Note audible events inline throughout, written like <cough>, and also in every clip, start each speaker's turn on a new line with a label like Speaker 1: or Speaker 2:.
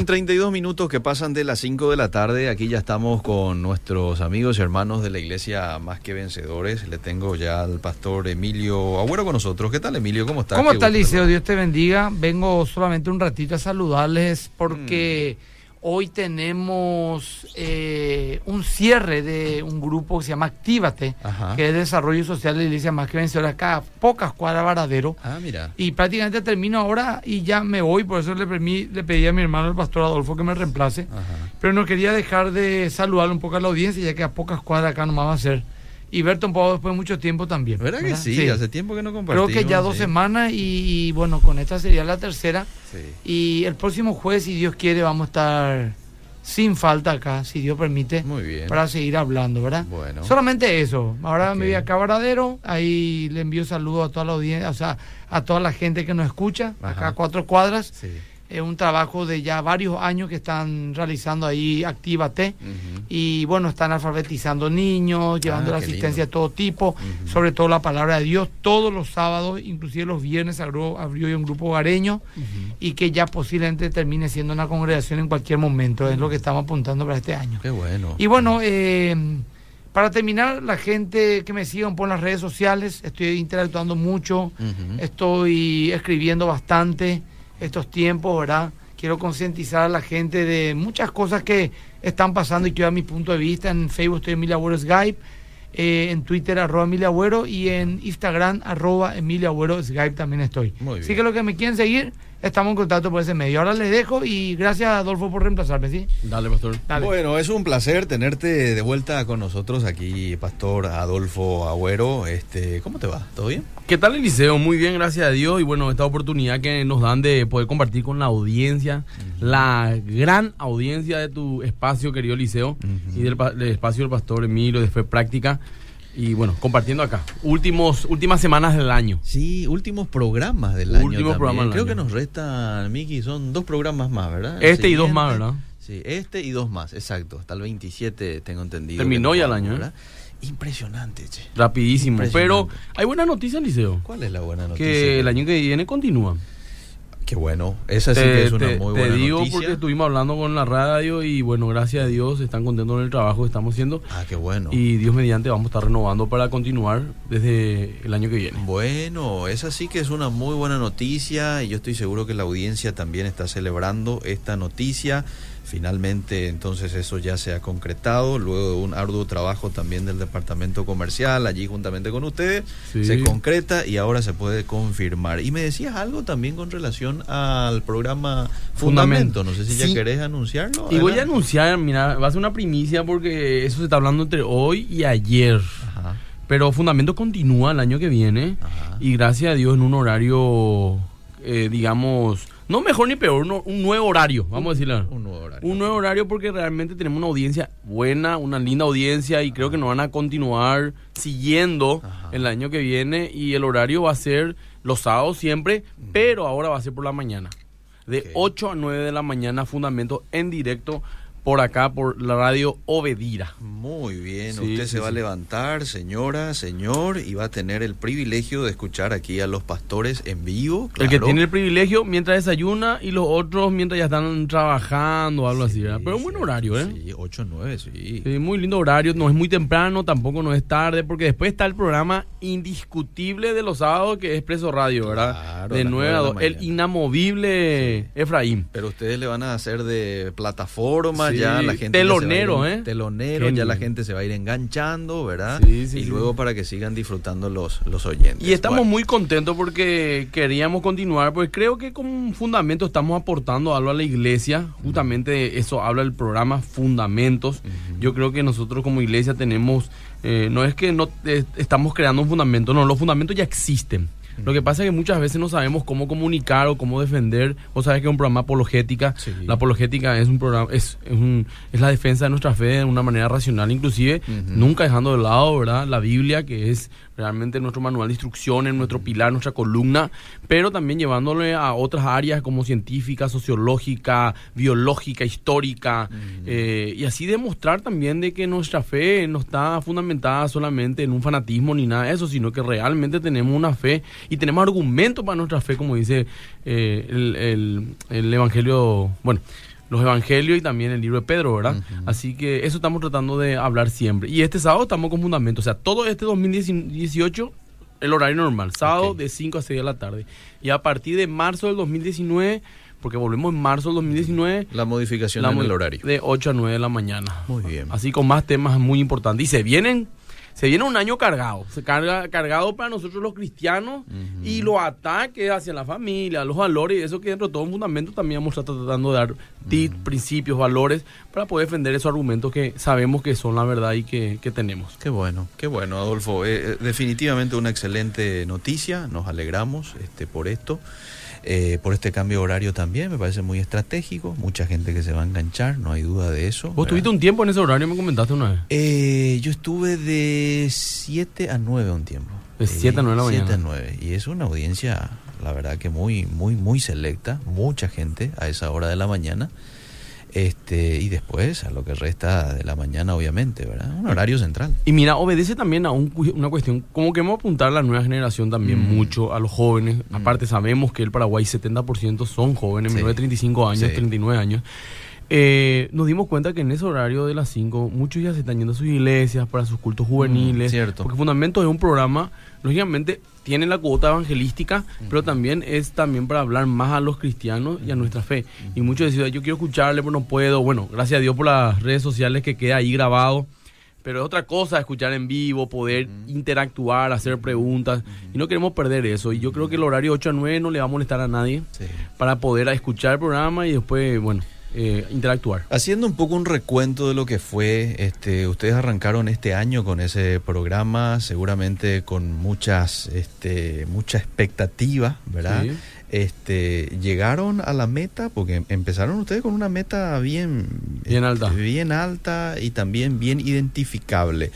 Speaker 1: Bien, 32 minutos que pasan de las 5 de la tarde. Aquí ya estamos con nuestros amigos y hermanos de la iglesia Más que Vencedores. Le tengo ya al pastor Emilio Agüero con nosotros. ¿Qué tal, Emilio? ¿Cómo estás?
Speaker 2: ¿Cómo está, Liceo? Dios te bendiga. Vengo solamente un ratito a saludarles porque... Mm. Hoy tenemos eh, un cierre de un grupo que se llama Actívate, que es Desarrollo Social de la Iglesia Más que Vencedora, acá a pocas cuadras Varadero.
Speaker 1: Ah, mira.
Speaker 2: Y prácticamente termino ahora y ya me voy, por eso le, le pedí a mi hermano, el pastor Adolfo, que me reemplace. Pero no quería dejar de saludar un poco a la audiencia, ya que a pocas cuadras acá nomás va a ser y un poco después de mucho tiempo también.
Speaker 1: ¿Verdad, que sí? Hace tiempo que no compartimos.
Speaker 2: Creo que ya dos semanas y, bueno, con esta sería la tercera. Y el próximo jueves, si Dios quiere, vamos a estar sin falta acá, si Dios permite.
Speaker 1: Muy bien.
Speaker 2: Para seguir hablando, ¿verdad?
Speaker 1: Bueno.
Speaker 2: Solamente eso. Ahora me voy a Cabradero, ahí le envío saludos a toda la audiencia, o sea, a toda la gente que nos escucha, acá a cuatro cuadras. Sí es un trabajo de ya varios años que están realizando ahí Actívate y bueno, están alfabetizando niños, llevando ah, la asistencia de todo tipo, sobre todo la palabra de Dios. Todos los sábados, inclusive los viernes abrió, abrió un grupo hogareño y que ya posiblemente termine siendo una congregación en cualquier momento, es lo que estamos apuntando para este año.
Speaker 1: Qué bueno.
Speaker 2: Y bueno, eh, para terminar, la gente que me sigan por las redes sociales, estoy interactuando mucho, estoy escribiendo bastante estos tiempos, ¿verdad? Quiero concientizar a la gente de muchas cosas que están pasando y que a mi punto de vista. En Facebook estoy Emilia Agüero Skype, eh, en Twitter arroba Emilia Agüero y en Instagram arroba Emilia Agüero Skype también estoy. Así que los que me quieren seguir, estamos en contacto por ese medio. Ahora les dejo y gracias Adolfo por reemplazarme, ¿sí?
Speaker 1: Dale, pastor. Bueno, es un placer tenerte de vuelta con nosotros aquí, pastor Adolfo Agüero. Este, ¿Cómo te va? ¿Todo bien?
Speaker 3: ¿Qué tal, Eliseo? Muy bien, gracias a Dios. Y bueno, esta oportunidad que nos dan de poder compartir con la audiencia, la gran audiencia de tu espacio, querido Eliseo, y del, espacio del pastor Emilio de Fe Práctica y bueno, compartiendo acá. Últimos, últimas semanas del año.
Speaker 1: Sí, últimos programas del año. Últimos programas Creo que nos restan, Miki, son dos programas más, ¿verdad?
Speaker 3: Este y dos más, ¿verdad?
Speaker 1: Sí, este y dos más, exacto. Hasta el 27 tengo entendido.
Speaker 3: Terminó ya el año,
Speaker 1: ¿verdad? Impresionante, che.
Speaker 3: Rapidísimo. Pero hay buena noticia, Liceo.
Speaker 1: ¿Cuál es la buena noticia?
Speaker 3: Que el año que viene continúa.
Speaker 1: Qué bueno, esa sí que es una muy buena
Speaker 3: Te digo
Speaker 1: porque
Speaker 3: estuvimos hablando con la radio y bueno, gracias a Dios están contentos en el trabajo que estamos haciendo.
Speaker 1: Ah, qué bueno.
Speaker 3: Y Dios mediante vamos a estar renovando para continuar desde el año que viene.
Speaker 1: Bueno, esa sí que es una muy buena noticia y yo estoy seguro que la audiencia también está celebrando esta noticia. Finalmente, entonces eso ya se ha concretado, luego de un arduo trabajo también del departamento comercial, allí juntamente con ustedes, se concreta y ahora se puede confirmar. Y me decías algo también con relación al programa Fundamento, no sé si ya querés anunciarlo.
Speaker 3: Y voy a anunciar, mira, va a ser una primicia porque eso se está hablando entre hoy y ayer. Pero Fundamento continúa el año que viene y gracias a Dios en un horario, eh, digamos no mejor ni peor, un nuevo horario, vamos a decirlo.
Speaker 1: Un nuevo horario.
Speaker 3: Un nuevo horario porque realmente tenemos una audiencia buena, una linda audiencia y creo que nos van a continuar siguiendo el año que viene y el horario va a ser los sábados siempre, pero ahora va a ser por la mañana. De 8 a 9 de la mañana, fundamento en directo por acá, por la radio Obedira.
Speaker 1: Muy bien, usted se va a levantar, señora, señor, y va a tener el privilegio de escuchar aquí a los pastores en vivo.
Speaker 3: El que tiene el privilegio mientras desayuna y los otros mientras ya están trabajando algo así, ¿verdad? Pero un buen horario, ¿eh?
Speaker 1: Sí, 8, 9, sí.
Speaker 3: sí. Muy lindo horario, no es muy temprano, tampoco no es tarde, porque después está el programa indiscutible de los sábados que es Preso Radio, ¿verdad? de 9 a 2, el inamovible Efraín.
Speaker 1: Pero ustedes le van a hacer de plataforma ya la gente...
Speaker 3: Telonero, ¿eh?
Speaker 1: Telonero, ya la gente se va a ir enganchando, ¿verdad? y luego para que sigan disfrutando los, los oyentes.
Speaker 3: Y estamos muy contentos porque queríamos continuar, pues creo que con Fundamento estamos aportando algo a la iglesia, justamente eso habla el programa Fundamentos. Yo creo que nosotros como iglesia tenemos... Eh, no es que no eh, estamos creando un fundamento, no, los fundamentos ya existen. Lo que pasa es que muchas veces no sabemos cómo comunicar o cómo defender. Vos sabés que es un programa apologética. La apologética es un programa, es, es, un, es, la defensa de nuestra fe de una manera racional, inclusive, nunca dejando de lado, ¿verdad? La Biblia, que es realmente nuestro manual de instrucciones, nuestro pilar, nuestra columna, pero también llevándole a otras áreas como científica, sociológica, biológica, histórica, eh, y así demostrar también de que nuestra fe no está fundamentada solamente en un fanatismo ni nada de eso, sino que realmente tenemos una fe y tenemos argumentos para nuestra fe, como dice eh, el, el, el Evangelio, bueno, los evangelios y también el libro de Pedro, ¿verdad? Así que eso estamos tratando de hablar siempre. Y este sábado estamos con fundamento, o sea, todo este 2018 el horario normal, sábado de 5 a 6 de la tarde. Y a partir de marzo del 2019 porque volvemos en marzo del 2019.
Speaker 1: La modificación en el horario.
Speaker 3: De 8 a 9 de la mañana.
Speaker 1: Muy bien.
Speaker 3: Así con más temas muy importantes. Y se vienen, se viene un año cargado. Se carga, cargado para nosotros los cristianos y los ataques hacia la familia, los valores, y eso que dentro de todo un fundamento también vamos tratando de dar tips, principios, valores, para poder defender esos argumentos que sabemos que son la verdad y que, tenemos.
Speaker 1: Qué bueno, qué bueno, Adolfo. Eh, eh, definitivamente una excelente noticia. Nos alegramos este, por esto. Eh, por este cambio horario también, me parece muy estratégico, mucha gente que se va a enganchar, no hay duda de eso.
Speaker 3: ¿Vos tuviste un tiempo en ese horario, me comentaste una vez?
Speaker 1: Eh, yo estuve de 7 a 9 un tiempo.
Speaker 3: De 7 a 9 de la mañana.
Speaker 1: 7 a 9, y es una audiencia, la verdad que muy, muy, muy selecta, mucha gente a esa hora de la mañana este y después a lo que resta de la mañana obviamente, ¿verdad? Un horario central.
Speaker 3: Y mira, obedece también a una cuestión, como que hemos apuntar a la nueva generación también mm. mucho, a los jóvenes, mm. aparte sabemos que el Paraguay 70% son jóvenes, menores de 35 años, 39 años. Eh, nos dimos cuenta que en ese horario de las 5 muchos ya se están yendo a sus iglesias para sus cultos mm, juveniles.
Speaker 1: cierto.
Speaker 3: Porque Fundamento es un programa, lógicamente, tiene la cuota evangelística, pero también es también para hablar más a los cristianos y a nuestra fe. Y muchos decían, yo quiero escucharle, pero no puedo. Bueno, gracias a Dios por las redes sociales que queda ahí grabado. Pero es otra cosa escuchar en vivo, poder interactuar, hacer preguntas. Y no queremos perder eso. Y yo creo que el horario 8 a 9 no le va a molestar a nadie para poder escuchar el programa y después, bueno, eh, interactuar.
Speaker 1: Haciendo un poco un recuento de lo que fue, este, ustedes arrancaron este año con ese programa, seguramente con muchas, este, mucha expectativa, ¿verdad? Este, llegaron a la meta porque empezaron ustedes con una meta bien,
Speaker 3: bien alta,
Speaker 1: bien alta y también bien identificable.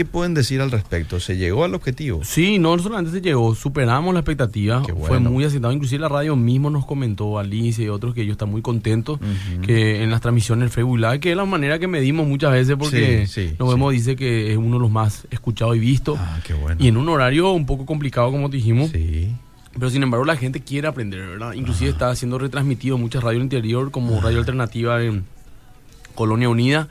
Speaker 1: ¿Qué pueden decir al respecto? ¿Se llegó al objetivo?
Speaker 3: Sí, no solamente se llegó, superamos la expectativa, fue muy aceptado. Inclusive la radio mismo nos comentó, Alicia y otros, que ellos están muy contentos que en las transmisiones del Facebook Live, que es la manera que medimos muchas veces porque nos vemos, dice que es uno de los más escuchados y vistos.
Speaker 1: Ah, qué bueno.
Speaker 3: Y en un horario un poco complicado, como dijimos.
Speaker 1: Sí.
Speaker 3: Pero sin embargo la gente quiere aprender, ¿verdad? Inclusive está siendo retransmitido muchas radios interior como Radio Alternativa en Colonia Unida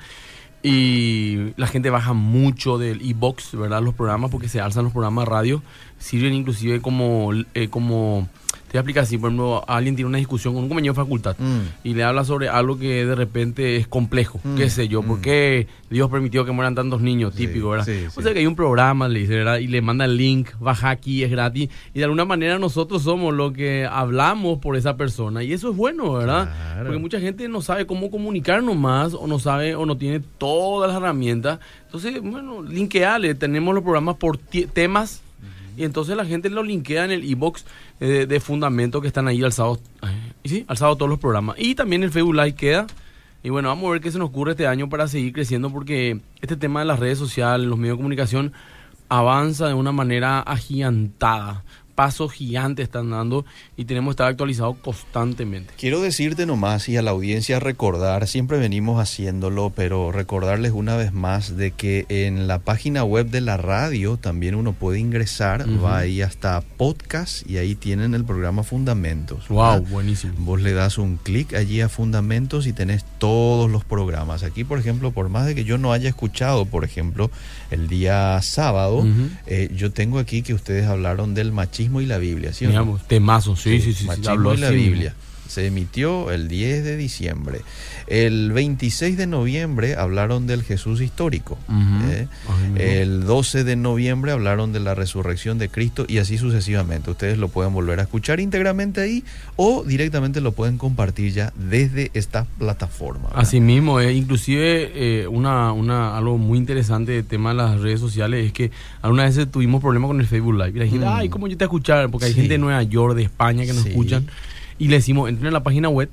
Speaker 3: y la gente baja mucho del e-box, ¿verdad? Los programas, porque se alzan los programas de radio. Sirven inclusive como, eh, como te voy a explicar así, por ejemplo, alguien tiene una discusión con un compañero de facultad mm. y le habla sobre algo que de repente es complejo, mm. qué sé yo, por mm. qué Dios permitió que mueran tantos niños, típico, ¿verdad? o sea que hay un programa, le dice, ¿verdad? Y le manda el link, baja aquí, es gratis, y de alguna manera nosotros somos lo que hablamos por esa persona, y eso es bueno, ¿verdad? Porque mucha gente no sabe cómo comunicarnos más, o no sabe, o no tiene todas las herramientas. Entonces, bueno, linkeale, tenemos los programas por temas y entonces la gente lo linkea en el e-box eh, de fundamento que están ahí alzados. y sí, alzados todos los programas. Y también el Facebook Live queda. Y bueno, vamos a ver qué se nos ocurre este año para seguir creciendo porque este tema de las redes sociales, los medios de comunicación, avanza de una manera agigantada pasos gigantes están dando y tenemos que estar actualizados constantemente.
Speaker 1: Quiero decirte nomás y a la audiencia recordar, siempre venimos haciéndolo, pero recordarles una vez más de que en la página web de la radio también uno puede ingresar, va ahí hasta podcast y ahí tienen el programa Fundamentos.
Speaker 3: Wow, buenísimo.
Speaker 1: Vos le das un clic allí a Fundamentos y tenés todos los programas. Aquí, por ejemplo, por más de que yo no haya escuchado, por ejemplo, el día sábado, eh, yo tengo aquí que ustedes hablaron del machismo y la Biblia, ¿sí?
Speaker 3: Digamos, temazo, sí, sí, sí.
Speaker 1: Machismo y la Biblia. Se emitió el 10 de diciembre. El 26 de noviembre hablaron del Jesús histórico. ¿eh? el 12 de noviembre hablaron de la resurrección de Cristo y así sucesivamente. Ustedes lo pueden volver a escuchar íntegramente ahí o directamente lo pueden compartir ya desde esta plataforma.
Speaker 3: Así mismo, eh, inclusive eh, una, una, algo muy interesante del tema de las redes sociales es que algunas veces tuvimos problemas con el Facebook Live. Y la gente, mm. ay, ¿cómo yo te escuchar? Porque hay gente de Nueva York, de España que nos escuchan y le decimos, entren a la página web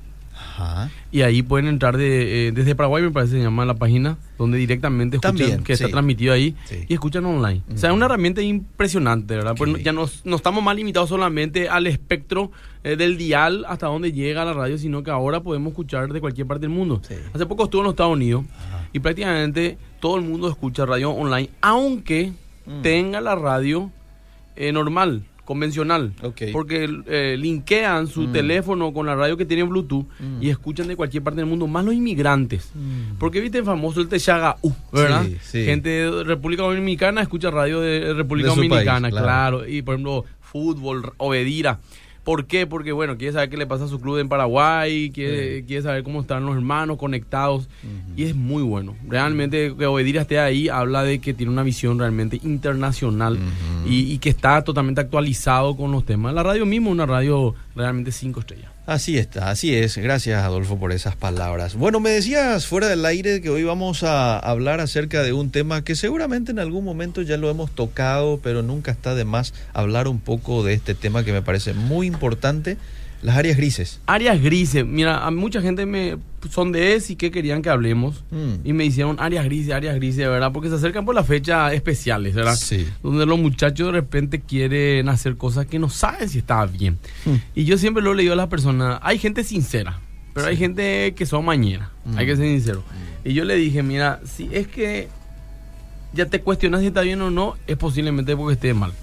Speaker 3: y ahí pueden entrar de, eh, desde Paraguay, me parece se llama la página, donde directamente escuchan que está transmitido ahí y escuchan online. O sea, es una herramienta impresionante, ¿verdad? Pues ya no, estamos más limitados solamente al espectro eh, del dial hasta donde llega la radio, sino que ahora podemos escuchar de cualquier parte del mundo. Hace poco estuve en los Estados Unidos y prácticamente todo el mundo escucha radio online, aunque mm. tenga la radio eh, normal convencional. Porque eh, linkean su mm. teléfono con la radio que tiene Bluetooth mm. y escuchan de cualquier parte del mundo, más los inmigrantes. Mm. Porque viste el famoso el Techaga U, ¿verdad? Gente de República Dominicana escucha radio de República Dominicana, claro. Y por ejemplo, fútbol, Obedira. ¿Por qué? Porque, bueno, quiere saber qué le pasa a su club en Paraguay, quiere, quiere saber cómo están los hermanos conectados. Y es muy bueno. Realmente que Obedira esté ahí habla de que tiene una visión realmente internacional y, y, que está totalmente actualizado con los temas. La radio mismo, una radio realmente cinco estrellas.
Speaker 1: Así está, así es. Gracias Adolfo por esas palabras. Bueno, me decías fuera del aire que hoy vamos a hablar acerca de un tema que seguramente en algún momento ya lo hemos tocado, pero nunca está de más hablar un poco de este tema que me parece muy importante las áreas grises.
Speaker 3: Áreas grises. Mira, a mucha gente me son de ES y que querían que hablemos. Mm. Y me hicieron áreas grises, áreas grises, ¿verdad? Porque se acercan por las fechas especiales, ¿verdad?
Speaker 1: Sí.
Speaker 3: Donde los muchachos de repente quieren hacer cosas que no saben si está bien. Mm. Y yo siempre lo he leído a las personas. Hay gente sincera, pero hay gente que son mañana. Hay que ser sincero. Mm. Y yo le dije, mira, si es que ya te cuestionas si está bien o no, es posiblemente porque esté mal.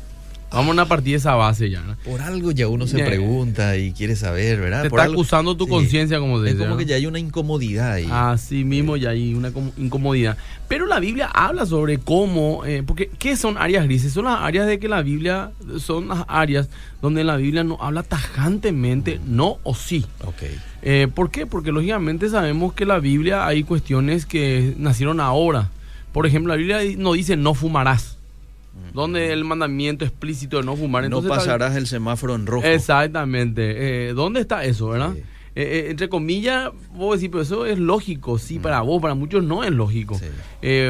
Speaker 3: Vamos a partir de esa base ya.
Speaker 1: Por algo ya uno se pregunta y quiere saber, ¿verdad?
Speaker 3: Te
Speaker 1: Por
Speaker 3: está acusando tu conciencia, como
Speaker 1: dice. Es como que ya hay una incomodidad ahí.
Speaker 3: Así mismo ya hay una incomodidad. Pero la Biblia habla sobre cómo, eh, porque ¿qué son áreas grises? Son las áreas de que la Biblia, son las áreas donde la Biblia no habla tajantemente no o sí.
Speaker 1: Ok.
Speaker 3: Eh, ¿Por qué? Porque lógicamente sabemos que la Biblia hay cuestiones que nacieron ahora. Por ejemplo, la Biblia no dice no fumarás donde el mandamiento explícito de no fumar.
Speaker 1: no pasarás el semáforo en rojo.
Speaker 3: Exactamente. Eh, ¿Dónde está eso, verdad? Eh, eh, entre comillas, vos decís, pero eso es lógico, sí, para vos, para muchos no es lógico.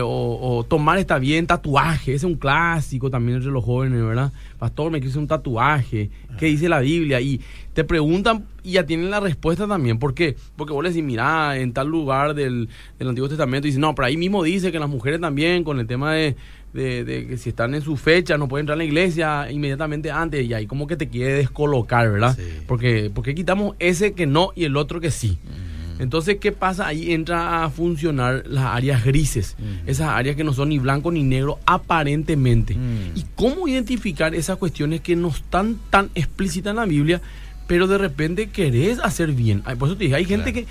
Speaker 3: o, tomar está bien, tatuaje, ese es un clásico también entre los jóvenes, ¿verdad? Pastor, me quiso un tatuaje, ¿qué dice la Biblia? Y te preguntan y ya tienen la respuesta también. ¿Por qué? Porque vos le decís, mira, en tal lugar del, del Antiguo Testamento, dice, no, pero ahí mismo dice que las mujeres también, con el tema de de, que si están en su fecha no pueden entrar a la iglesia inmediatamente antes y ahí como que te quiere descolocar, ¿verdad? Porque, porque quitamos ese que no y el otro que sí. Entonces, ¿qué pasa? Ahí entra a funcionar las áreas grises, esas áreas que no son ni blanco ni negro aparentemente. ¿Y cómo identificar esas cuestiones que no están tan explícitas en la Biblia, pero de repente querés hacer bien? Por eso te dije, hay gente que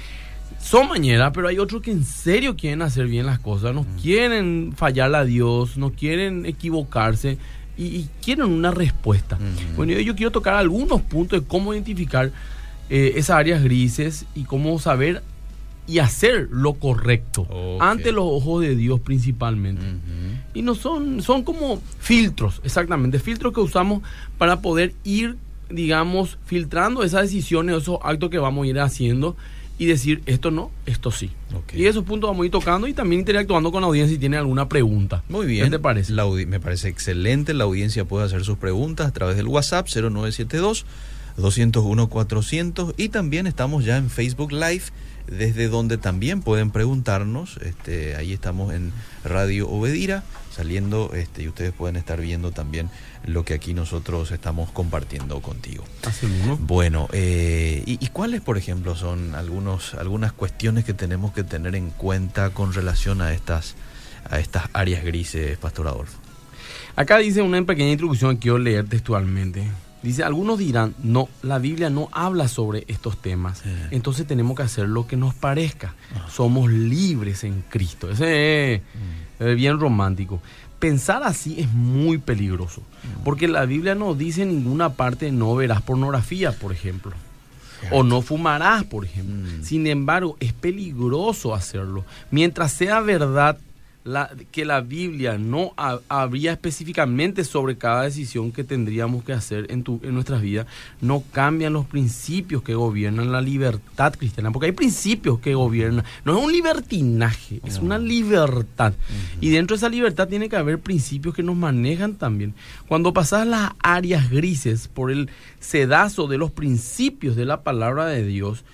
Speaker 3: son mañeras, pero hay otros que en serio quieren hacer bien las cosas, no mm. quieren fallar a Dios, no quieren equivocarse y, quieren una respuesta. Bueno, yo, quiero tocar algunos puntos de cómo identificar eh, esas áreas grises y cómo saber y hacer lo correcto ante los ojos de Dios principalmente. Y no son, son como filtros, exactamente, filtros que usamos para poder ir, digamos, filtrando esas decisiones, esos actos que vamos a ir haciendo y decir esto no, esto sí. Y esos puntos vamos a ir tocando y también interactuando con la audiencia si tiene alguna pregunta.
Speaker 1: Muy bien.
Speaker 3: ¿Qué te parece?
Speaker 1: me parece excelente. La audiencia puede hacer sus preguntas a través del WhatsApp 0972 201 400 y también estamos ya en Facebook Live desde donde también pueden preguntarnos. Este, ahí estamos en Radio Obedira saliendo este, y ustedes pueden estar viendo también lo que aquí nosotros estamos compartiendo contigo.
Speaker 3: Así mismo.
Speaker 1: Bueno, eh, y, cuáles, por ejemplo, son algunos, algunas cuestiones que tenemos que tener en cuenta con relación a estas, a estas áreas grises, Pastor Adolfo?
Speaker 3: Acá dice una pequeña introducción que quiero leer textualmente. Dice, algunos dirán, no, la Biblia no habla sobre estos temas, entonces tenemos que hacer lo que nos parezca. Ah. Somos libres en Cristo. Ese es mm. Bien romántico pensar así es muy peligroso, porque la Biblia no dice en ninguna parte no verás pornografía, por ejemplo. O no fumarás, por ejemplo. Mm. Sin embargo, es peligroso hacerlo. Mientras sea verdad la, que la Biblia no habría específicamente sobre cada decisión que tendríamos que hacer en, tu, en nuestras vidas, no cambian los principios que gobiernan la libertad cristiana, porque hay principios que gobiernan, no es un libertinaje, es una libertad. Y dentro de esa libertad tiene que haber principios que nos manejan también. Cuando pasas las áreas grises por el sedazo de los principios de la palabra de Dios,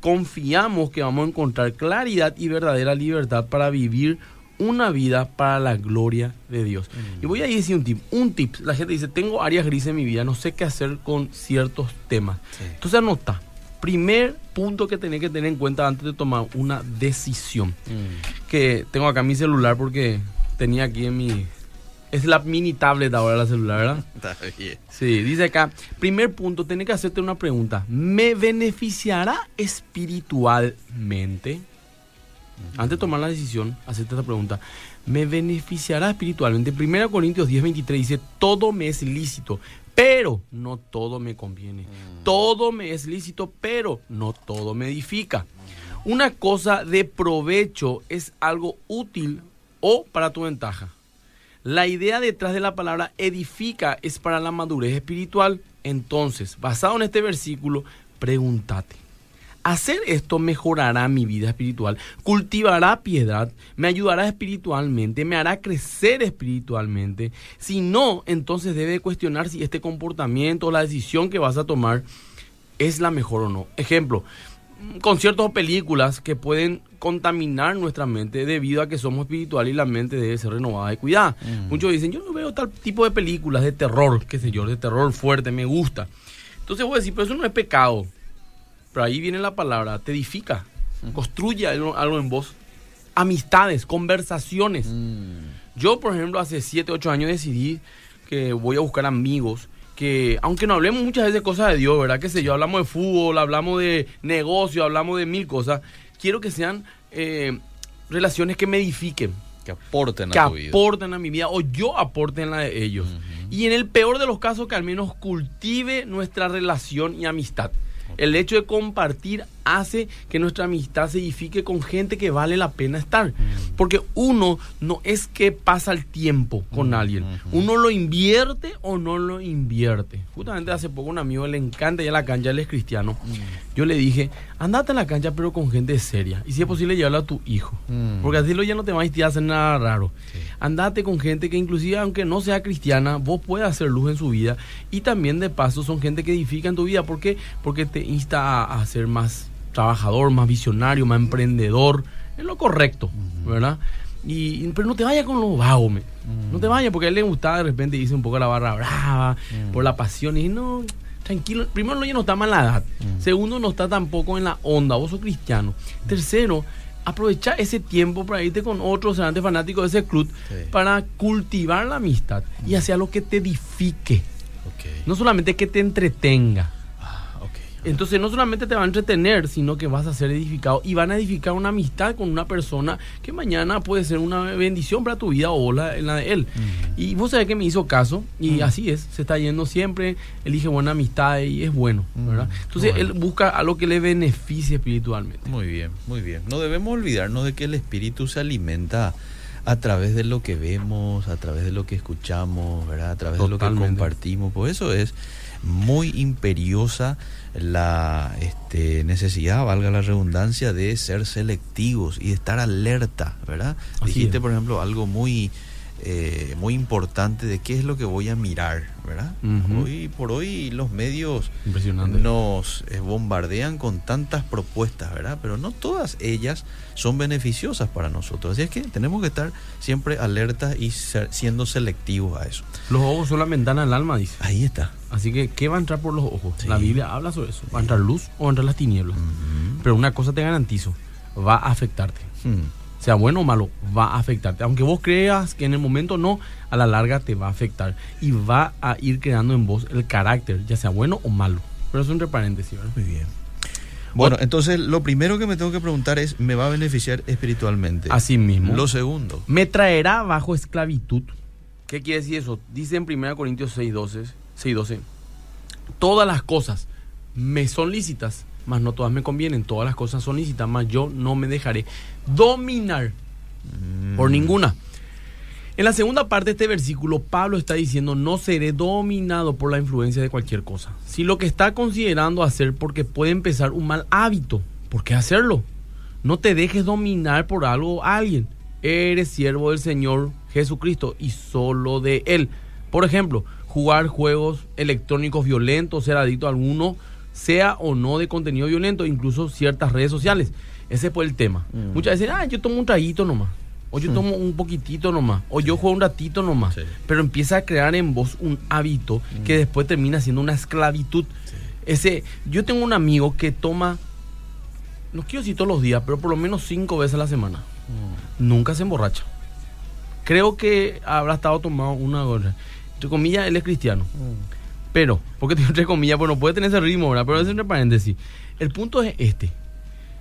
Speaker 3: confiamos que vamos a encontrar claridad y verdadera libertad para vivir una vida para la gloria de Dios. Mm. Y voy a decir un tip. Un tip. La gente dice, tengo áreas grises en mi vida, no sé qué hacer con ciertos temas. Entonces anota. Primer punto que tenés que tener en cuenta antes de tomar una decisión. Mm. Que tengo acá mi celular porque tenía aquí en mi Es la mini tablet ahora la celular, ¿verdad? <laughs>
Speaker 1: Está bien.
Speaker 3: Sí, dice acá, primer punto, tenés que hacerte una pregunta. ¿Me beneficiará espiritualmente? Antes de tomar la decisión, hacerte esta pregunta. ¿Me beneficiará espiritualmente? 1 Corintios 10, 23 dice, todo me es lícito, pero no todo me conviene. Todo me es lícito, pero no todo me edifica. Una cosa de provecho es algo útil o para tu ventaja. La idea detrás de la palabra edifica es para la madurez espiritual. Entonces, basado en este versículo, pregúntate. Hacer esto mejorará mi vida espiritual, cultivará piedad, me ayudará espiritualmente, me hará crecer espiritualmente. Si no, entonces debe cuestionar si este comportamiento o la decisión que vas a tomar es la mejor o no. Ejemplo, conciertos o películas que pueden contaminar nuestra mente debido a que somos espirituales y la mente debe ser renovada y cuidada. Muchos dicen, yo no veo tal tipo de películas de terror, qué sé yo, de terror fuerte, me gusta. Entonces voy a decir, pero eso no es pecado. Pero ahí viene la palabra, te edifica, construye algo, algo en vos. Amistades, conversaciones. Yo, por ejemplo, hace 7, 8 años decidí que voy a buscar amigos que, aunque no hablemos muchas veces de cosas de Dios, ¿verdad? Que sé yo, hablamos de fútbol, hablamos de negocio, hablamos de mil cosas. Quiero que sean eh, relaciones que me edifiquen.
Speaker 1: Que aporten
Speaker 3: que
Speaker 1: a tu vida.
Speaker 3: aporten a mi vida o yo aporte en la de ellos. Y en el peor de los casos, que al menos cultive nuestra relación y amistad. El hecho de compartir hace que nuestra amistad se edifique con gente que vale la pena estar. Porque uno no es que pasa el tiempo con alguien. Uno lo invierte o no lo invierte. Justamente hace poco un amigo le encanta ir a la cancha, él es cristiano. Yo le dije, andate a la cancha pero con gente seria. Y si es posible, llévalo a tu hijo.
Speaker 1: Mm.
Speaker 3: Porque así lo ya no te vas a hacer nada raro. Andate con gente que inclusive aunque no sea cristiana, vos puedes hacer luz en su vida. Y también de paso son gente que edifica en tu vida. ¿Por qué? Porque te insta a, a ser más trabajador, más visionario, más emprendedor. Es lo correcto, ¿verdad? Y, pero no te vayas con los vagos, me. no te vayas porque a él le gustaba de repente dice un poco la barra brava, por la pasión. Y no, tranquilo. Primero, ya no está mal la edad. Segundo, no está tampoco en la onda. Vos sos cristiano. Tercero, aprovecha ese tiempo para irte con otros serantes fanáticos de ese club
Speaker 1: Sí.
Speaker 3: para cultivar la amistad y hacia lo que te edifique. No solamente que te entretenga. Entonces no solamente te va a entretener, sino que vas a ser edificado y van a edificar una amistad con una persona que mañana puede ser una bendición para tu vida o la, la de él. Y vos sabés que me hizo caso y así es, se está yendo siempre, elige buena amistad y es bueno, ¿verdad? Entonces
Speaker 1: Bueno.
Speaker 3: él busca algo que le beneficie espiritualmente.
Speaker 1: Muy bien, muy bien. No debemos olvidarnos de que el espíritu se alimenta a través de lo que vemos, a través de lo que escuchamos, ¿verdad? A través de lo que compartimos. Por eso es muy imperiosa la este, necesidad, valga la redundancia, de ser selectivos y de estar alerta, ¿verdad?
Speaker 3: Así
Speaker 1: Dijiste,
Speaker 3: es.
Speaker 1: por ejemplo, algo muy, eh, muy importante de qué es lo que voy a mirar, ¿verdad? Hoy por hoy los medios nos eh, bombardean con tantas propuestas, ¿verdad? Pero no todas ellas son beneficiosas para nosotros. Así es que tenemos que estar siempre alertas y ser- siendo selectivos a eso.
Speaker 3: Los ojos son la ventana del alma, dice.
Speaker 1: Ahí está.
Speaker 3: Así que, ¿qué va a entrar por los ojos?
Speaker 1: Sí.
Speaker 3: La Biblia habla sobre eso. ¿Va a entrar luz o va a entrar las tinieblas? Pero una cosa te garantizo, va a afectarte.
Speaker 1: Hmm.
Speaker 3: Sea bueno o malo, va a afectarte. Aunque vos creas que en el momento no, a la larga te va a afectar. Y va a ir creando en vos el carácter, ya sea bueno o malo. Pero eso entre paréntesis, ¿verdad?
Speaker 1: Muy bien. Bueno, entonces lo primero que me tengo que preguntar es, ¿me va a beneficiar espiritualmente?
Speaker 3: Así mismo.
Speaker 1: Lo segundo.
Speaker 3: Me traerá bajo esclavitud. ¿Qué quiere decir eso? Dice en 1 Corintios 6:12, 6:12, todas las cosas me son lícitas, mas no todas me convienen. Todas las cosas son lícitas, mas yo no me dejaré dominar por ninguna. En la segunda parte de este versículo, Pablo está diciendo, no seré dominado por la influencia de cualquier cosa. Si lo que está considerando hacer porque puede empezar un mal hábito, ¿por qué hacerlo? No te dejes dominar por algo o alguien. Eres siervo del Señor Jesucristo y solo de Él. Por ejemplo, jugar juegos electrónicos violentos, ser adicto a alguno, sea o no de contenido violento, incluso ciertas redes sociales. Ese fue el tema.
Speaker 1: Mm.
Speaker 3: Muchas veces, ah, yo tomo un traguito nomás. O yo tomo un poquitito nomás. O yo juego un ratito nomás.
Speaker 1: Sí.
Speaker 3: Pero empieza a crear en vos un hábito que después termina siendo una esclavitud. Ese, yo tengo un amigo que toma, no quiero decir todos los días, pero por lo menos cinco veces a la semana. Nunca se emborracha. creo que habrá estado tomado una gorra. Entre comillas, él es cristiano. Pero, porque tengo entre comillas, pues no puede tener ese ritmo, ¿verdad? Pero es entre paréntesis. El punto es este.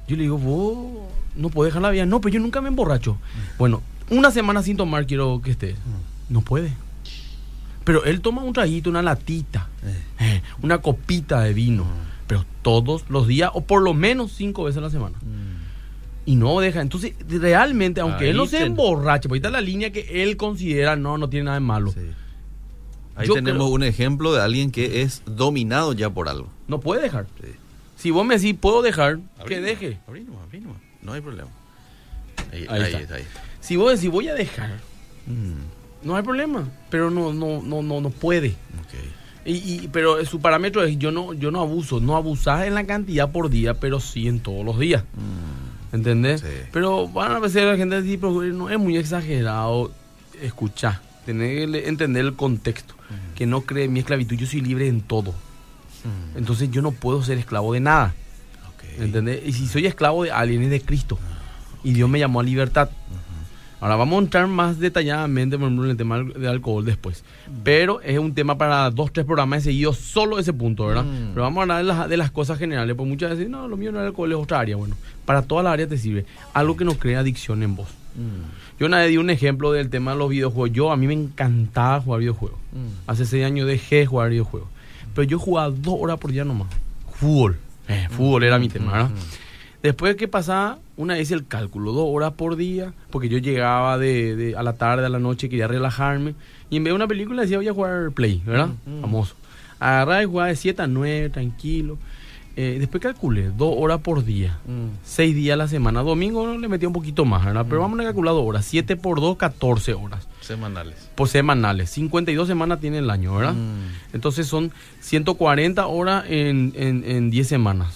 Speaker 3: Yo le digo, vos no puedes dejar la vida. No, pero yo nunca me emborracho. Bueno, una semana sin tomar quiero que estés. No puede. Pero él toma un traguito, una latita, eh, una copita de vino. Pero todos los días, o por lo menos cinco veces a la semana. Y no deja. Entonces, realmente, aunque
Speaker 1: Ahí
Speaker 3: él no se emborrache, porque ahí está la línea que él considera, no, no tiene nada de malo.
Speaker 1: Sí. Ahí
Speaker 3: Yo
Speaker 1: tenemos
Speaker 3: creo-
Speaker 1: un ejemplo de alguien que es dominado ya por algo.
Speaker 3: No puede dejar.
Speaker 1: Sí.
Speaker 3: Si vos me decís, puedo dejar, que deje.
Speaker 1: abrí nomás. No hay problema. Ahí,
Speaker 3: Ahí
Speaker 1: ahí
Speaker 3: está.
Speaker 1: está, ahí está.
Speaker 3: Si vos decís, voy a dejar,
Speaker 1: Mm,
Speaker 3: no hay problema. Pero no, no, no, no, no puede.
Speaker 1: ok.
Speaker 3: Y, y- pero su parámetro es yo no, yo no abuso, no abusás en la cantidad por día, pero sí en todos los días.
Speaker 1: Mm,
Speaker 3: ¿Entendés?
Speaker 1: Sí.
Speaker 3: Pero van a veces la gente decir, pero no es muy exagerado escuchar, tener, entender el contexto, que no cree mi esclavitud, yo soy libre en todo. Entonces yo no puedo ser esclavo de nada.
Speaker 1: ok.
Speaker 3: ¿Entendés? Y si soy esclavo de alguien es de Cristo. Y Dios me llamó a libertad. Ahora vamos a entrar más detalladamente por ejemplo, en el tema del alcohol después. Pero es un tema para dos, tres programas seguidos, solo ese punto, ¿verdad?
Speaker 1: Mm.
Speaker 3: Pero vamos a hablar de las, de las cosas generales, porque muchas veces, no, lo mío no es alcohol, es otra área. Bueno, para todas las áreas te sirve. Algo que no crea adicción en vos.
Speaker 1: Mm,
Speaker 3: Yo una vez di un ejemplo del tema de los videojuegos. Yo, a mí me encantaba jugar videojuegos.
Speaker 1: mm.
Speaker 3: Hace seis años dejé de jugar videojuegos. Pero yo jugaba dos horas por día nomás. Fútbol. Eh, fútbol era mi tema, ¿verdad? Después que pasaba, una vez el cálculo, dos horas por día, porque yo llegaba de, de- a la tarde, a la noche, quería relajarme. Y en vez de una película decía, voy a jugar Play, ¿verdad?
Speaker 1: Mm, mm.
Speaker 3: Famoso. Agarraba y jugaba de 7 a 9, tranquilo. Eh, después calculé, dos horas por día.
Speaker 1: Mm.
Speaker 3: Seis días a la semana. Domingo le metía un poquito más, ¿verdad? Pero vamos a calcular dos horas. 7 por 2, 14 horas.
Speaker 1: Semanales.
Speaker 3: Por semanales. 52 semanas tiene el año, ¿verdad?
Speaker 1: Mm.
Speaker 3: Entonces son 140 horas en, en, en 10 semanas.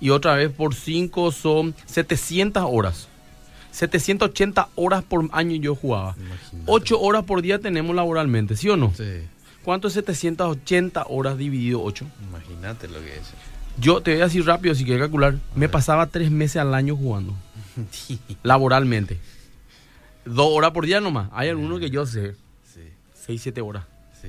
Speaker 3: Y otra vez por 5 son 700 horas. 780 horas por año yo jugaba.
Speaker 1: Imagínate.
Speaker 3: 8 horas por día tenemos laboralmente, ¿sí o no?
Speaker 1: Sí.
Speaker 3: ¿Cuánto es 780 horas dividido 8?
Speaker 1: Imagínate lo que es.
Speaker 3: Yo te voy a decir rápido si quieres calcular. Me pasaba 3 meses al año jugando. Laboralmente. 2 horas por día nomás. Hay algunos que yo sé.
Speaker 1: Sí,
Speaker 3: 6, 7 horas.
Speaker 1: sí.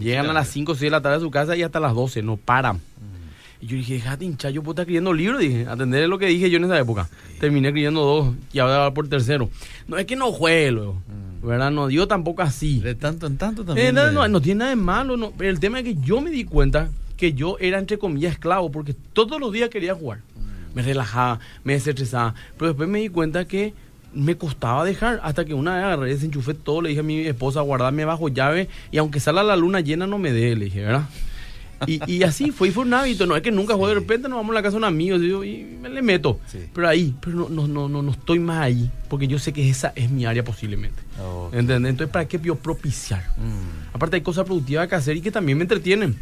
Speaker 3: Llegan a las 5 o 6 de la tarde a su casa y hasta las 12, no paran.
Speaker 1: Mm.
Speaker 3: Y yo dije, déjate hinchar, yo puedo estar escribiendo libros, dije, atender lo que dije yo en esa época. Terminé escribiendo dos y ahora va por tercero. No es que no juegue luego,
Speaker 1: Mm.
Speaker 3: ¿verdad? No, yo tampoco así.
Speaker 1: De tanto en tanto
Speaker 3: Eh,
Speaker 1: también.
Speaker 3: no, no, no tiene nada de malo, no. Pero el tema es que yo me di cuenta que yo era, entre comillas, esclavo, porque todos los días quería jugar.
Speaker 1: Mm.
Speaker 3: Me relajaba, me desestresaba. Pero después me di cuenta que me costaba dejar, hasta que una vez agarré, desenchufé todo, le dije a mi esposa, guardarme bajo llave, y aunque salga la luna llena, no me dé, le dije, ¿verdad? Y, y así fue, y fue un hábito, no es que nunca juego, de repente nos vamos a la casa de un amigo, y, y me le meto.
Speaker 1: Sí.
Speaker 3: Pero ahí, pero no, no, no, no, no estoy más ahí, porque yo sé que esa es mi área posiblemente.
Speaker 1: Oh,
Speaker 3: ¿Entendés? Entonces, ¿para qué yo propiciar?
Speaker 1: mm.
Speaker 3: Aparte hay cosas productivas que hacer y que también me entretienen.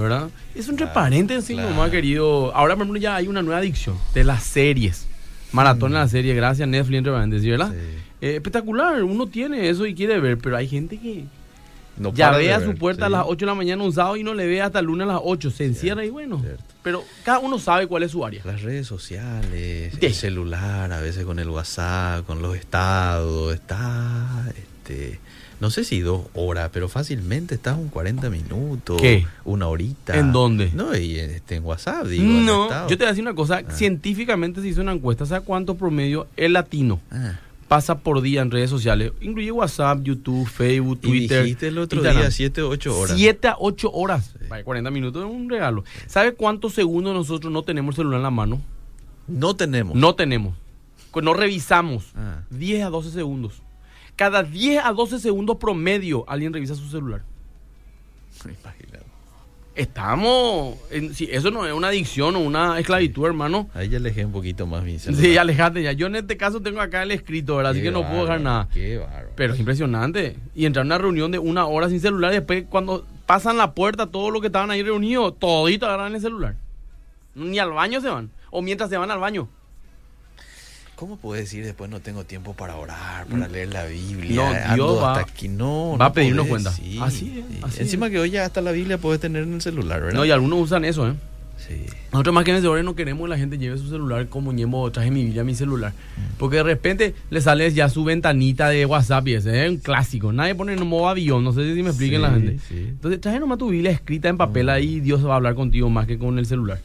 Speaker 3: ¿Verdad? Es un
Speaker 1: Claro,
Speaker 3: paréntesis,
Speaker 1: claro.
Speaker 3: nomás, querido. Ahora, por ejemplo, ya hay una nueva adicción de las series. Maratón en la serie, gracias Netflix, entre paréntesis, ¿verdad?
Speaker 1: Sí.
Speaker 3: Eh, espectacular, uno tiene eso y quiere ver, pero hay gente que
Speaker 1: No
Speaker 3: ya ve a su puerta a
Speaker 1: sí.
Speaker 3: las 8 de la mañana un sábado y no le ve hasta el lunes a las 8. Se encierra y bueno.
Speaker 1: cierto.
Speaker 3: Pero cada uno sabe cuál es su área.
Speaker 1: Las redes sociales,
Speaker 3: Sí.
Speaker 1: el celular, a veces con el WhatsApp, con los estados, está, este, no sé si dos horas, pero fácilmente estás un 40 minutos,
Speaker 3: ¿Qué?
Speaker 1: una horita.
Speaker 3: ¿En dónde?
Speaker 1: No, y este, en WhatsApp, digo.
Speaker 3: No, yo te voy a decir una cosa.
Speaker 1: Ah.
Speaker 3: Científicamente se hizo una encuesta. ¿Sabes cuánto promedio el latino
Speaker 1: Ah,
Speaker 3: pasa por día en redes sociales? Incluye WhatsApp, YouTube, Facebook,
Speaker 1: y
Speaker 3: Twitter.
Speaker 1: dijiste el otro
Speaker 3: Instagram.
Speaker 1: día 7 o 8 horas.
Speaker 3: 7 a 8 horas.
Speaker 1: Sí.
Speaker 3: Vaya, 40 minutos es un regalo. ¿Sabe cuántos segundos nosotros no tenemos el celular en la mano?
Speaker 1: No tenemos.
Speaker 3: No tenemos. No revisamos.
Speaker 1: Ah.
Speaker 3: 10 a 12 segundos. Cada 10 a 12 segundos promedio alguien revisa su celular.
Speaker 1: Imagínate.
Speaker 3: Estamos. En, si eso no es una adicción o una esclavitud, hermano.
Speaker 1: Ahí ya alejé un poquito más mi celular.
Speaker 3: Sí, alejate ya. Yo en este caso tengo acá el escrito, ¿verdad? Así que no puedo dejar nada.
Speaker 1: Qué bárbaro.
Speaker 3: Pero es impresionante. Y entrar a una reunión de una hora sin celular y después cuando pasan la puerta todos los que estaban ahí reunidos, todito agarran el celular. Ni al baño se van. O mientras se van al baño.
Speaker 1: ¿Cómo puedes decir después no tengo tiempo para orar, para
Speaker 3: Mm.
Speaker 1: leer la Biblia?
Speaker 3: No, Dios va-
Speaker 1: hasta aquí. No,
Speaker 3: va
Speaker 1: no
Speaker 3: a pedirnos
Speaker 1: podés,
Speaker 3: cuenta.
Speaker 1: sí,
Speaker 3: Así es, así
Speaker 1: Encima que hoy ya hasta la Biblia puedes tener en el celular, ¿verdad?
Speaker 3: No, y algunos usan eso, ¿eh?
Speaker 1: Sí.
Speaker 3: Nosotros más que vencedores no queremos que la gente lleve su celular como ñemo, traje mi Biblia, mi celular. Porque de repente le sale ya su ventanita de WhatsApp y ese es un clásico. Nadie pone en modo avión, no sé si me expliquen la gente.
Speaker 1: sí.
Speaker 3: Entonces traje nomás tu Biblia escrita en papel ahí y Dios va a hablar contigo más que con el celular.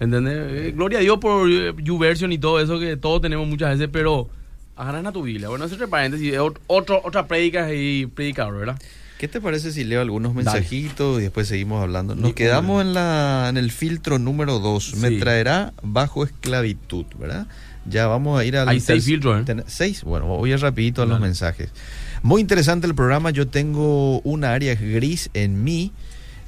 Speaker 3: ¿Entendés? Eh, gloria a Dios por eh, YouVersion y todo eso que todos tenemos muchas veces, pero agarran a tu Biblia. Bueno, eso es paréntesis, es ot- otro, otra prédica y predicador, ¿verdad?
Speaker 1: ¿Qué te parece si leo algunos
Speaker 3: Dale.
Speaker 1: mensajitos y después seguimos hablando? Nos quedamos en, la, en el filtro número 2. Me
Speaker 3: Sí.
Speaker 1: traerá bajo esclavitud, ¿verdad? Ya vamos a ir al...
Speaker 3: Hay seis filtros, ¿eh?
Speaker 1: ¿Seis? Bueno, voy a ir rapidito a los
Speaker 3: Dale.
Speaker 1: mensajes. Muy interesante el programa. Yo tengo una área gris en mí.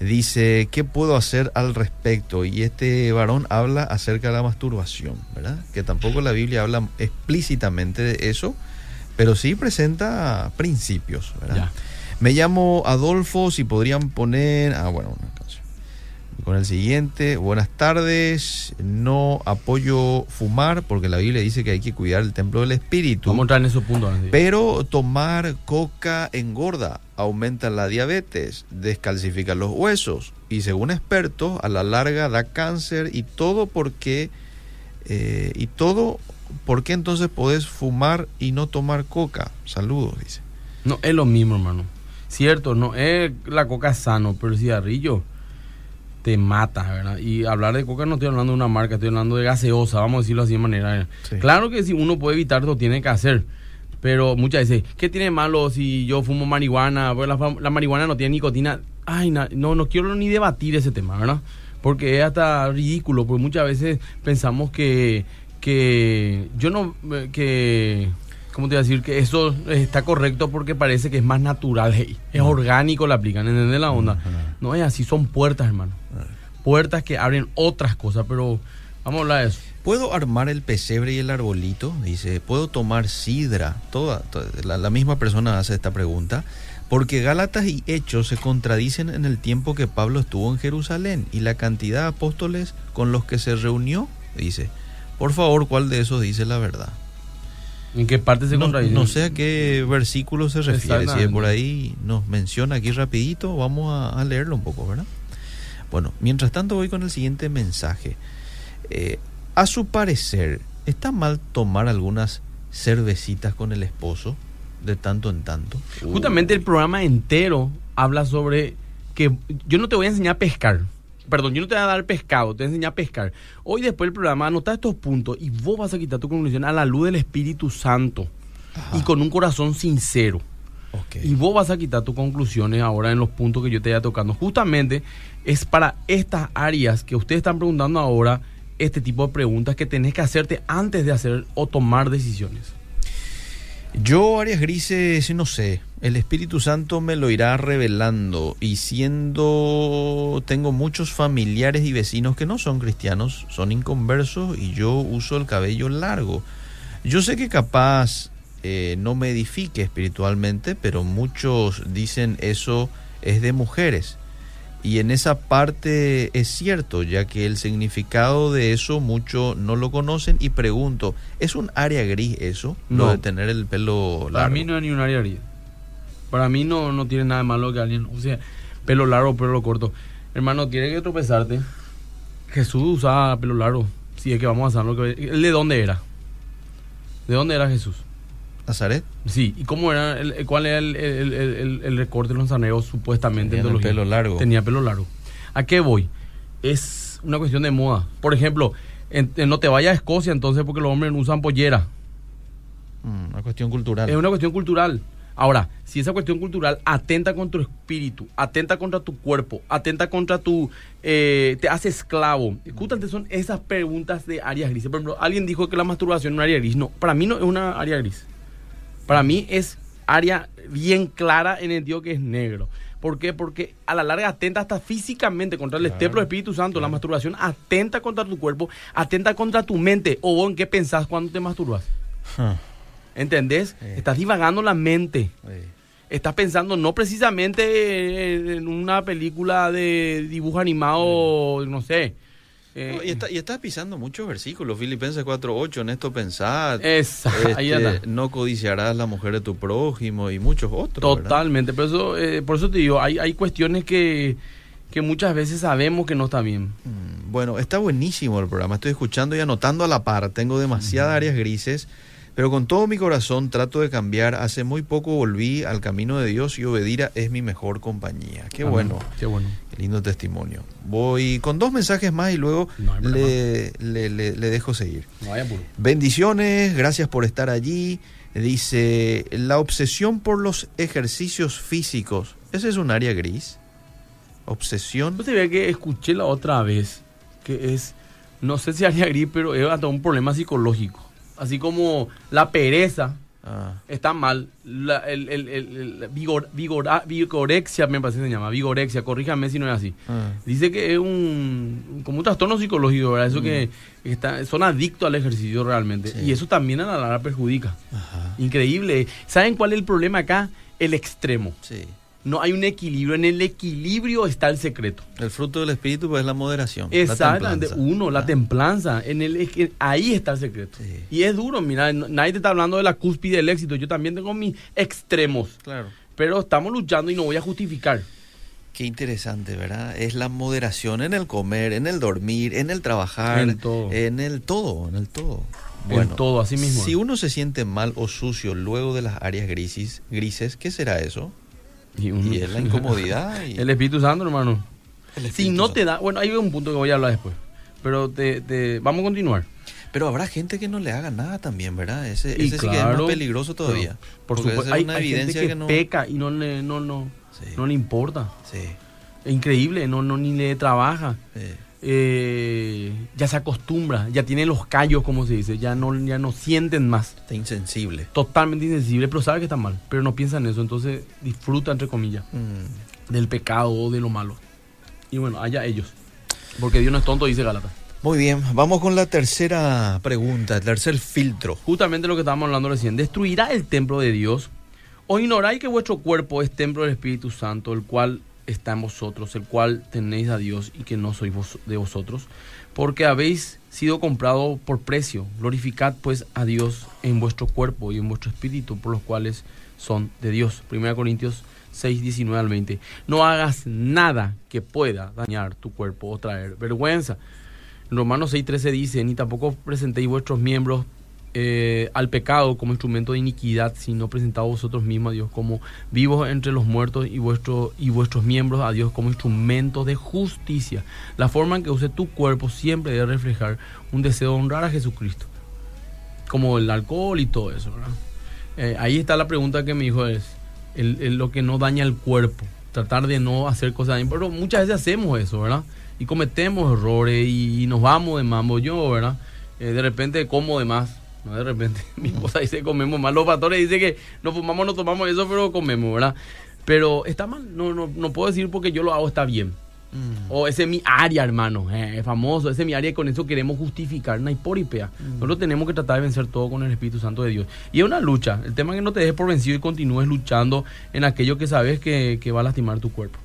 Speaker 1: Dice, ¿qué puedo hacer al respecto? Y este varón habla acerca de la masturbación, ¿verdad? Que tampoco la Biblia habla explícitamente de eso, pero sí presenta principios, ¿verdad?
Speaker 3: Ya.
Speaker 1: Me llamo Adolfo, si podrían poner... Ah, bueno. Con el siguiente, buenas tardes, no apoyo fumar porque la Biblia dice que hay que cuidar el templo del espíritu.
Speaker 3: Vamos a entrar en esos puntos.
Speaker 1: Pero tomar coca engorda, aumenta la diabetes, descalcifica los huesos y según expertos a la larga da cáncer y todo porque eh, y todo ¿por qué entonces podés fumar y no tomar coca? Saludos, dice.
Speaker 3: No, es lo mismo, hermano. Cierto, no es la coca sano, pero el cigarrillo te mata, ¿verdad? Y hablar de coca no estoy hablando de una marca, estoy hablando de gaseosa, vamos a decirlo así de manera.
Speaker 1: Sí.
Speaker 3: Claro que si uno puede evitar, lo tiene que hacer. Pero muchas veces, ¿qué tiene malo si yo fumo marihuana? Pues la, la marihuana no tiene nicotina. Ay, na- no, no quiero ni debatir ese tema, ¿verdad? Porque es hasta ridículo, porque muchas veces pensamos que, que yo no, eh, que, ¿cómo te voy a decir? Que eso está correcto porque parece que es más natural, hey, es orgánico, la aplican, ¿entendés la onda? No es así, son puertas, hermano. Puertas que abren otras cosas, pero vamos a hablar de eso.
Speaker 1: ¿Puedo armar el pesebre y el arbolito? Dice, ¿puedo tomar sidra? Toda, toda- la, la misma persona hace esta pregunta. Porque Gálatas y Hechos se contradicen en el tiempo que Pablo estuvo en Jerusalén y la cantidad de apóstoles con los que se reunió, dice. Por favor, ¿cuál de esos dice la verdad?
Speaker 3: ¿En qué parte se
Speaker 1: No,
Speaker 3: contradice?
Speaker 1: no sé a qué versículo se refiere. Si
Speaker 3: Exactamente.
Speaker 1: por ahí nos menciona aquí rapidito, vamos a, a leerlo un poco, ¿verdad? Bueno, mientras tanto voy con el siguiente mensaje. Eh, a su parecer, ¿está mal tomar algunas cervecitas con el esposo de tanto en tanto?
Speaker 3: Justamente el programa entero habla sobre que yo no te voy a enseñar a pescar. Perdón, yo no te voy a dar pescado, te voy a enseñar a pescar. Hoy después del programa anota estos puntos y vos vas a quitar tu conclusión a la luz del Espíritu Santo
Speaker 1: Ajá.
Speaker 3: y con un corazón sincero. Y vos vas a quitar tus conclusiones ahora en los puntos que yo te vaya tocando. Justamente es para estas áreas que ustedes están preguntando ahora, este tipo de preguntas que tenés que hacerte antes de hacer o tomar decisiones.
Speaker 1: Yo, Arias Grises, no sé. El Espíritu Santo me lo irá revelando. Y siendo. Tengo muchos familiares y vecinos que no son cristianos, son inconversos y yo uso el cabello largo. Yo sé que capaz eh, no me edifique espiritualmente, pero muchos dicen eso es de mujeres. Y en esa parte es cierto, ya que el significado de eso muchos no lo conocen y pregunto, ¿es un área gris eso? Lo
Speaker 3: No.
Speaker 1: de tener el pelo largo.
Speaker 3: Para mí no es ni un área gris. Para mí no, no tiene nada de malo que alguien, o sea, pelo largo, pelo corto. Hermano, tiene que tropezarte. Jesús usaba pelo largo. Si es que vamos a hacerlo. que- ¿Él de dónde era? ¿De dónde era Jesús?
Speaker 1: ¿Nazaret?
Speaker 3: Sí, ¿y cómo era? el- cuál era el, el- el- el- recorte de los supuestamente? en
Speaker 1: Tenía pelo largo.
Speaker 3: Tenía pelo largo. ¿A qué voy? Es una cuestión de moda. Por ejemplo, en- en no te vayas a Escocia entonces porque los hombres no usan pollera.
Speaker 1: Mm, una cuestión cultural.
Speaker 3: Es una cuestión cultural. Ahora, si esa cuestión cultural atenta contra tu espíritu, atenta contra tu cuerpo, atenta contra tu... eh, te hace esclavo. Justamente son esas preguntas de áreas grises. Por ejemplo, alguien dijo que la masturbación es una área gris. No, para mí no es una área gris. Para mí es área bien clara en el sentido que es negro. ¿Por qué? Porque a la larga atenta hasta físicamente contra el
Speaker 1: Claro,
Speaker 3: del Espíritu Santo. La masturbación atenta contra tu cuerpo, atenta contra tu mente. ¿O vos en qué pensás cuando te masturbas?
Speaker 1: Ah,
Speaker 3: ¿Entendés?
Speaker 1: Sí.
Speaker 3: Estás divagando la mente. Estás pensando no precisamente en una película de dibujo animado, no sé. eh,
Speaker 1: No, y, está- y estás pisando muchos versículos. Filipenses 4.8, en esto pensad.
Speaker 3: Ahí
Speaker 1: este, no codiciarás la mujer de tu prójimo y muchos otros.
Speaker 3: Totalmente, pero eso, eh, por eso te digo, hay, hay cuestiones que, que muchas veces sabemos que no está bien.
Speaker 1: Mm, Bueno, está buenísimo el programa. Estoy escuchando y anotando a la par. Tengo demasiadas áreas grises, pero con todo mi corazón trato de cambiar. Hace muy poco volví al camino de Dios y Obedira es mi mejor compañía. Qué
Speaker 3: Amén.
Speaker 1: bueno.
Speaker 3: Qué bueno.
Speaker 1: Qué lindo testimonio. Voy con dos mensajes más y luego
Speaker 3: No
Speaker 1: le, le- le- le dejo seguir.
Speaker 3: No.
Speaker 1: Bendiciones, gracias por estar allí. Dice, la obsesión por los ejercicios físicos, ¿ese es un área gris? Obsesión.
Speaker 3: Yo te veía que escuché la otra vez que es, no sé si haría gris, pero es hasta un problema psicológico. Así como la pereza
Speaker 1: Ah,
Speaker 3: está mal, la, el, el, el- el vigor, vigora- vigorexia me parece que se llama, vigorexia, corríjame si no es así.
Speaker 1: ah.
Speaker 3: Dice que es un como un trastorno psicológico, ¿verdad? Eso que está, son adictos al ejercicio realmente.
Speaker 1: Sí.
Speaker 3: Y eso también a la larga perjudica.
Speaker 1: Ajá.
Speaker 3: Increíble. ¿Saben cuál es el problema acá? El extremo.
Speaker 1: Sí.
Speaker 3: No hay un equilibrio. En el equilibrio está el secreto.
Speaker 1: El fruto del espíritu pues, es la moderación.
Speaker 3: Exactamente. Uno, la
Speaker 1: Ah,
Speaker 3: templanza. En el, es que ahí está el secreto.
Speaker 1: Sí.
Speaker 3: Y es duro, mira, nadie te está hablando de la cúspide del éxito. Yo también tengo mis extremos.
Speaker 1: Claro.
Speaker 3: Pero estamos luchando y no voy a justificar.
Speaker 1: Qué interesante, ¿verdad? Es la moderación en el comer, en el dormir, en el trabajar,
Speaker 3: En todo.
Speaker 1: en el todo, en el todo.
Speaker 3: En todo, así mismo.
Speaker 1: Si uno se siente mal o sucio luego de las áreas grises, grises ¿qué será eso?
Speaker 3: Y,
Speaker 1: es la <laughs> incomodidad. Y
Speaker 3: El Espíritu Santo, hermano. Si no
Speaker 1: Santo.
Speaker 3: te da, bueno, hay un punto que voy a hablar después. Pero te, te- vamos a continuar.
Speaker 1: Pero habrá gente que no le haga nada también, ¿verdad? Ese, ese sí que es
Speaker 3: claro,
Speaker 1: más peligroso todavía.
Speaker 3: Por supuesto, hay, hay gente que,
Speaker 1: que no-
Speaker 3: peca y no le, no, no,
Speaker 1: Sí.
Speaker 3: no le importa.
Speaker 1: Sí,
Speaker 3: Es increíble, no, no ni le trabaja.
Speaker 1: sí.
Speaker 3: Eh, ya se acostumbra, ya tiene los callos, como se dice, ya no, ya no sienten más.
Speaker 1: Está insensible.
Speaker 3: Totalmente insensible, pero sabe que está mal, pero no piensa en eso, entonces disfruta, entre comillas,
Speaker 1: Mm.
Speaker 3: del pecado o de lo malo. Y bueno, allá ellos. Porque Dios no es tonto, dice Galata.
Speaker 1: Muy bien, vamos con la tercera pregunta, el tercer filtro.
Speaker 3: Justamente lo que estábamos hablando recién. ¿Destruirá el templo de Dios? ¿O ignoráis que vuestro cuerpo es templo del Espíritu Santo, el cual está en vosotros, el cual tenéis a Dios y que no sois vos- de vosotros? Porque habéis sido comprado por precio. Glorificad pues a Dios en vuestro cuerpo y en vuestro espíritu, por los cuales son de Dios. 1 Corintios 6, 19 al 20. No hagas nada que pueda dañar tu cuerpo o traer vergüenza. En Romanos 6:13 dice, ni tampoco presentéis vuestros miembros eh, al pecado como instrumento de iniquidad, sino presentaos vosotros mismos a Dios como vivos entre los muertos y, vuestro, y vuestros miembros a Dios como instrumentos de justicia. La forma en que use tu cuerpo siempre debe reflejar un deseo de honrar a Jesucristo, como el alcohol y todo eso. ¿verdad? Eh, ahí está la pregunta que me dijo es el- lo que no daña el cuerpo, tratar de no hacer cosas, pero muchas veces hacemos eso, ¿verdad? Y cometemos errores y, nos vamos de mambo, yo. Eh, de repente como de más, no de repente, <laughs> mi esposa dice comemos más, los pastores dicen que no fumamos, no tomamos eso, pero comemos, ¿verdad? Pero está mal, no, no, no puedo decir porque yo lo hago, está bien.
Speaker 1: Mm.
Speaker 3: O ese es mi área, hermano, eh, es famoso, ese es mi área y con eso queremos justificar, no hay por y pea. Nosotros tenemos que tratar de vencer todo con el Espíritu Santo de Dios. Y es una lucha, el tema es que no te dejes por vencido y continúes luchando en aquello que sabes que, que va a lastimar tu cuerpo.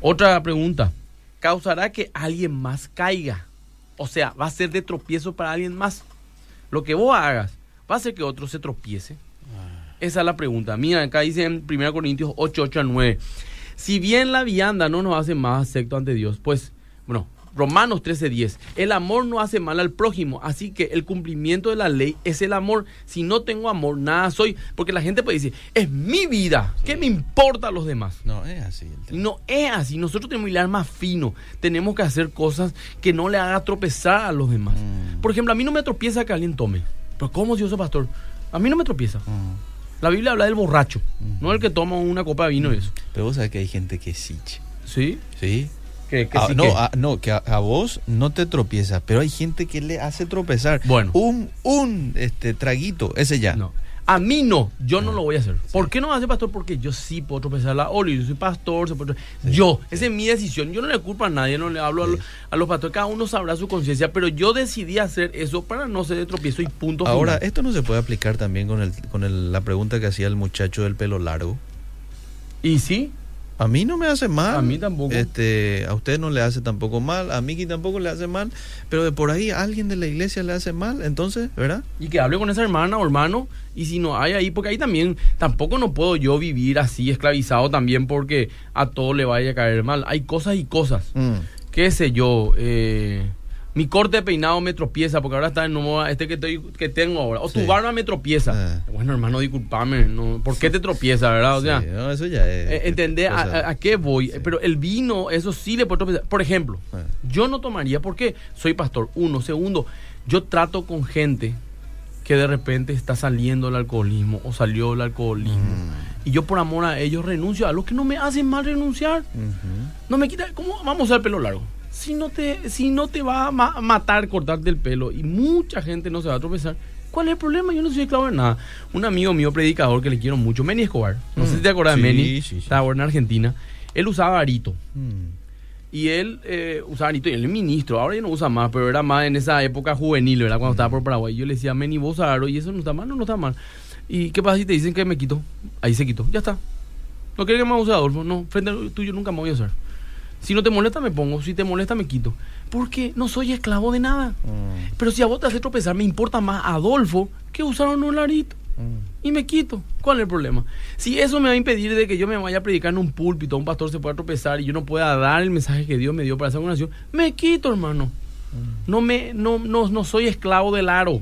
Speaker 3: Otra pregunta, ¿causará que alguien más caiga? O sea, ¿va a ser de tropiezo para alguien más? Lo que vos hagas, ¿va a hacer que otro se tropiece? Esa es la pregunta. Mira, acá dice en 1 Corintios 8, 8 a 9. Si bien la vianda no nos hace más acepto ante Dios, pues, bueno, Romanos 13, 10. El amor no hace mal al prójimo, así que el cumplimiento de la ley es el amor. Si no tengo amor, nada soy. Porque la gente puede decir, es mi vida, ¿qué me importa a los demás?
Speaker 1: No, es así.
Speaker 3: no es así. Nosotros tenemos que hilar más fino. Tenemos que hacer cosas que no le haga tropezar a los demás.
Speaker 1: Mm.
Speaker 3: Por ejemplo, a mí no me tropieza que alguien tome. Pero ¿cómo si yo soy pastor? A mí no me tropieza.
Speaker 1: Mm.
Speaker 3: La Biblia habla del borracho, no el que toma una copa de vino y eso.
Speaker 1: Pero vos sabés que hay gente que sí.
Speaker 3: ¿Sí?
Speaker 1: ¿Sí?
Speaker 3: Que, que
Speaker 1: Ah,
Speaker 3: sí
Speaker 1: no,
Speaker 3: que-
Speaker 1: ah, no, que a, a vos no te tropieza, pero hay gente que le hace tropezar.
Speaker 3: Bueno.
Speaker 1: Un, un este, traguito, ese ya.
Speaker 3: No. A mí no, yo no lo voy a hacer. ¿Por qué no hace pastor? Porque yo sí puedo tropezar la Oli, yo soy pastor, se puede tro- yo, esa es mi decisión, yo no le culpo a nadie, no le hablo a,
Speaker 1: Sí.
Speaker 3: los, a los pastores, cada uno sabrá su conciencia, pero yo decidí hacer eso para no ser de tropiezo y punto
Speaker 1: Ahora,
Speaker 3: final.
Speaker 1: esto no se puede aplicar también con, el, con el- la pregunta que hacía el muchacho del pelo largo.
Speaker 3: Y sí,
Speaker 1: A mí no me hace mal.
Speaker 3: A mí tampoco.
Speaker 1: Este, a usted no le hace tampoco mal, a Miki tampoco le hace mal, pero de por ahí a alguien de la iglesia le hace mal, entonces, ¿verdad?
Speaker 3: Y que hable con esa hermana o hermano, y si no hay ahí, porque ahí también, tampoco no puedo yo vivir así esclavizado también porque a todo le vaya a caer mal. Hay cosas y cosas.
Speaker 1: Mm.
Speaker 3: qué sé yo, eh, mi corte de peinado me tropieza, porque ahora está en moda este que, estoy, que tengo ahora. O
Speaker 1: Sí.
Speaker 3: tu barba me tropieza.
Speaker 1: Ah.
Speaker 3: Bueno, hermano, discúlpame, no, ¿por qué te tropieza, verdad? O sea,
Speaker 1: Sí, no, eso ya es.
Speaker 3: eh, ¿entendés a, a- a qué voy?
Speaker 1: Sí.
Speaker 3: Pero el vino, eso sí le puede tropezar. Por ejemplo,
Speaker 1: Ah.
Speaker 3: yo no tomaría, porque soy pastor. Uno. Segundo, yo trato con gente que de repente está saliendo el alcoholismo o salió el alcoholismo.
Speaker 1: Mm.
Speaker 3: Y yo por amor a ellos renuncio a lo que no me hacen mal renunciar. No me quita, ¿cómo vamos a usar el pelo largo? Si no te, si no te va a ma- matar cortarte el pelo y mucha gente no se va a tropezar, ¿cuál es el problema? Yo no soy esclavo de nada. Un amigo mío, predicador, que le quiero mucho, Meni Escobar, no sé si te acuerdas
Speaker 1: Sí,
Speaker 3: de Meni,
Speaker 1: sí, sí.
Speaker 3: estaba en Argentina, él usaba arito.
Speaker 1: Mm.
Speaker 3: Y él eh, usaba arito, y él es ministro, ahora ya no usa más, pero era más en esa época juvenil, ¿verdad? Cuando estaba por Paraguay. Yo le decía, Meni, vos aro, y eso no está mal, no, no está mal. ¿Y qué pasa si te dicen que me quito? Ahí se quitó, ya está. ¿No quieres que me use Adolfo? No, frente al tuyo nunca me voy a usar. Si no te molesta, me pongo. Si te molesta, me quito. Porque no soy esclavo de nada.
Speaker 1: Mm.
Speaker 3: Pero si a vos te hace tropezar, me importa más Adolfo que usar un arito.
Speaker 1: Mm.
Speaker 3: Y me quito. ¿Cuál es el problema? Si eso me va a impedir de que yo me vaya a predicar en un púlpito, un pastor se pueda tropezar y yo no pueda dar el mensaje que Dios me dio para esa congregación, me quito, hermano. No me, no, no, no soy esclavo del aro.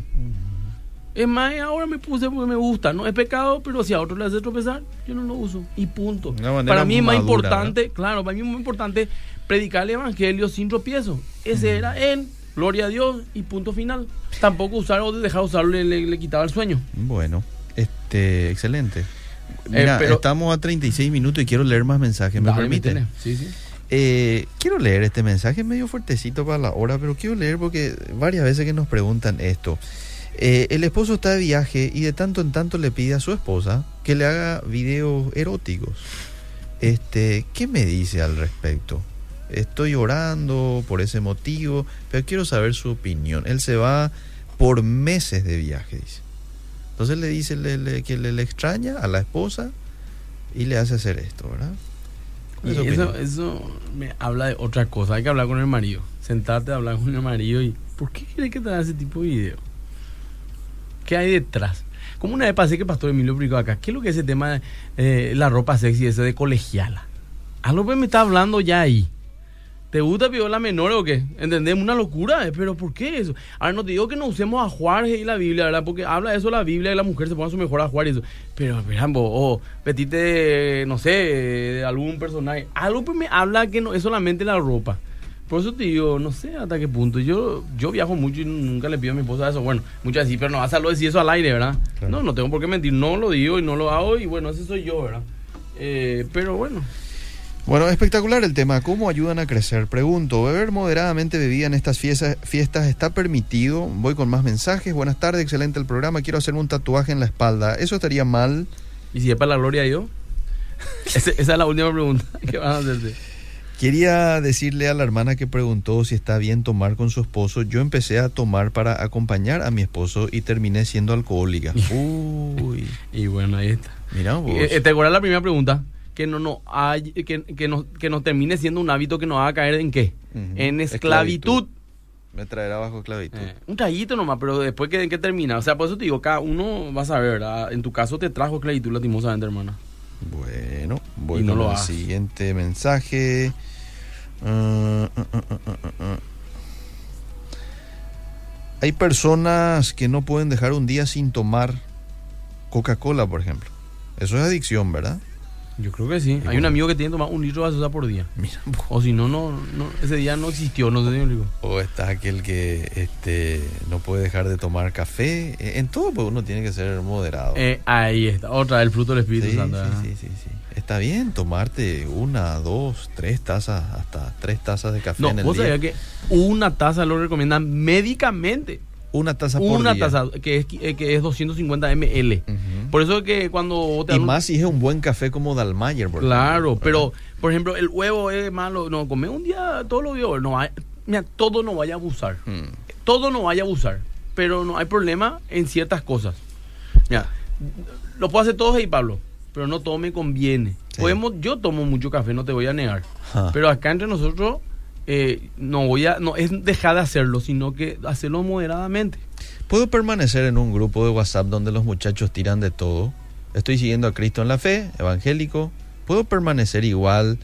Speaker 3: Es más, ahora me puse porque me gusta. No es pecado, pero si a otro le hace tropezar, yo no lo uso. Y punto. Para mí es más importante, claro, para mí es muy importante predicar el evangelio sin tropiezo. Ese era él. Gloria a Dios y punto final. Tampoco usar o dejar usarlo le, le- le quitaba el sueño.
Speaker 1: Bueno, este, excelente. Mira,
Speaker 3: Eh, pero-
Speaker 1: estamos a 36 minutos y quiero leer más mensajes, ¿me
Speaker 3: Dale,
Speaker 1: permite?
Speaker 3: metele. Sí, sí.
Speaker 1: Eh, quiero leer este mensaje, es medio fuertecito para la hora, pero quiero leer porque varias veces que nos preguntan esto. Eh, el esposo está de viaje y de tanto en tanto le pide a su esposa que le haga videos eróticos. Este, ¿qué me dice al respecto? Estoy orando por ese motivo, pero quiero saber su opinión. Él se va por meses de viaje, dice. Entonces le dice le- le- que le, le extraña a la esposa y le hace hacer esto, ¿verdad? ¿Cuál es
Speaker 3: eso, eso me habla de otra cosa. Hay que hablar con el marido. Sentarte a hablar con el marido y. ¿Por qué quiere que te haga ese tipo de video? ¿Qué hay detrás? Como una vez pasé que Pastor Emilio explicó acá. ¿Qué es lo que es ese tema de la ropa sexy, ese de colegiala? Algo que me está hablando ya ahí. ¿Te gusta viola menor o qué? ¿Entendemos? Una locura, eh, pero ¿por qué eso? Ahora no te digo que no usemos a Juárez y la Biblia, ¿verdad? Porque habla eso la Biblia y la mujer se pone a su mejor a eso. Pero, verán, vos, o petite, no sé, de algún personaje. Algo que me habla que no es solamente la ropa. Por eso te digo, no sé hasta qué punto. Yo yo viajo mucho y nunca le pido a mi esposa eso. Bueno, muchas veces sí, pero no vas a lo decir eso al aire, ¿verdad?
Speaker 1: Claro.
Speaker 3: No, no tengo por qué mentir. No lo digo y no lo hago y bueno, ese soy yo, ¿verdad? Eh, pero bueno.
Speaker 1: Bueno, espectacular el tema. ¿Cómo ayudan a crecer? Pregunto, ¿beber moderadamente bebida en estas fiestas, fiestas está permitido? Voy con más mensajes. Buenas tardes, excelente el programa. Quiero hacerme un tatuaje en la espalda. ¿Eso estaría mal?
Speaker 3: ¿Y si es para la gloria? <laughs> Ese- esa es la última pregunta que van a hacerte.
Speaker 1: Quería decirle a la hermana que preguntó si está bien tomar con su esposo. Yo empecé a tomar para acompañar a mi esposo y terminé siendo alcohólica. <laughs> Uy,
Speaker 3: Y bueno, ahí está.
Speaker 1: mira vos.
Speaker 3: Eh, ¿Te acuerdas la primera pregunta? Que no, no hay, que, que, no, que nos termine siendo un hábito que nos haga caer en qué? En esclavitud.
Speaker 1: Me traerá bajo esclavitud.
Speaker 3: Eh, un traguito nomás, pero después que, que termina. O sea, por eso te digo, cada uno va a saber, ¿verdad? En tu caso te trajo esclavitud lastimosamente, hermana.
Speaker 1: Bueno, voy
Speaker 3: no
Speaker 1: con
Speaker 3: lo
Speaker 1: el siguiente mensaje. Ah, ah, ah. Hay personas que no pueden dejar un día sin tomar Coca-Cola, por ejemplo. Eso es adicción, ¿verdad?
Speaker 3: Yo creo que sí. Hay un amigo que tiene que tomar un litro de gaseosa por día.
Speaker 1: Mira,
Speaker 3: O si no, no, no, ese día no existió, no sé si
Speaker 1: o está aquel que este, no puede dejar de tomar café. Eh, En todo, pues uno tiene que ser moderado.
Speaker 3: Eh, ahí está, otra, el fruto del Espíritu
Speaker 1: Sí,
Speaker 3: Santo.
Speaker 1: sí, sí, sí, sí. Está bien tomarte una, dos, tres tazas, hasta tres tazas de café
Speaker 3: No,
Speaker 1: en el
Speaker 3: vos
Speaker 1: día.
Speaker 3: sabías que una taza lo recomiendan médicamente.
Speaker 1: Una taza por
Speaker 3: Una
Speaker 1: día.
Speaker 3: taza que es, eh, que es 250 ml. Por eso es que cuando te
Speaker 1: Y más si es un buen café como Dalmayer, por
Speaker 3: Claro,
Speaker 1: ejemplo,
Speaker 3: pero por ejemplo, el huevo es malo. No, comer un día todos los días. No, hay- mira, todo no vaya a abusar.
Speaker 1: ¿verdad? Mm.
Speaker 3: Todo no vaya a abusar. Pero no hay problema en ciertas cosas. Mira, lo puedo hacer todo y Pablo, pero no todo me conviene. Podemos, yo tomo mucho café, no te voy a negar. Pero acá entre nosotros eh, no voy a, no es dejar de hacerlo, sino que hacerlo moderadamente.
Speaker 1: ¿Puedo permanecer en un grupo de WhatsApp donde los muchachos tiran de todo? Estoy siguiendo a Cristo en la fe, evangélico. ¿Puedo permanecer igual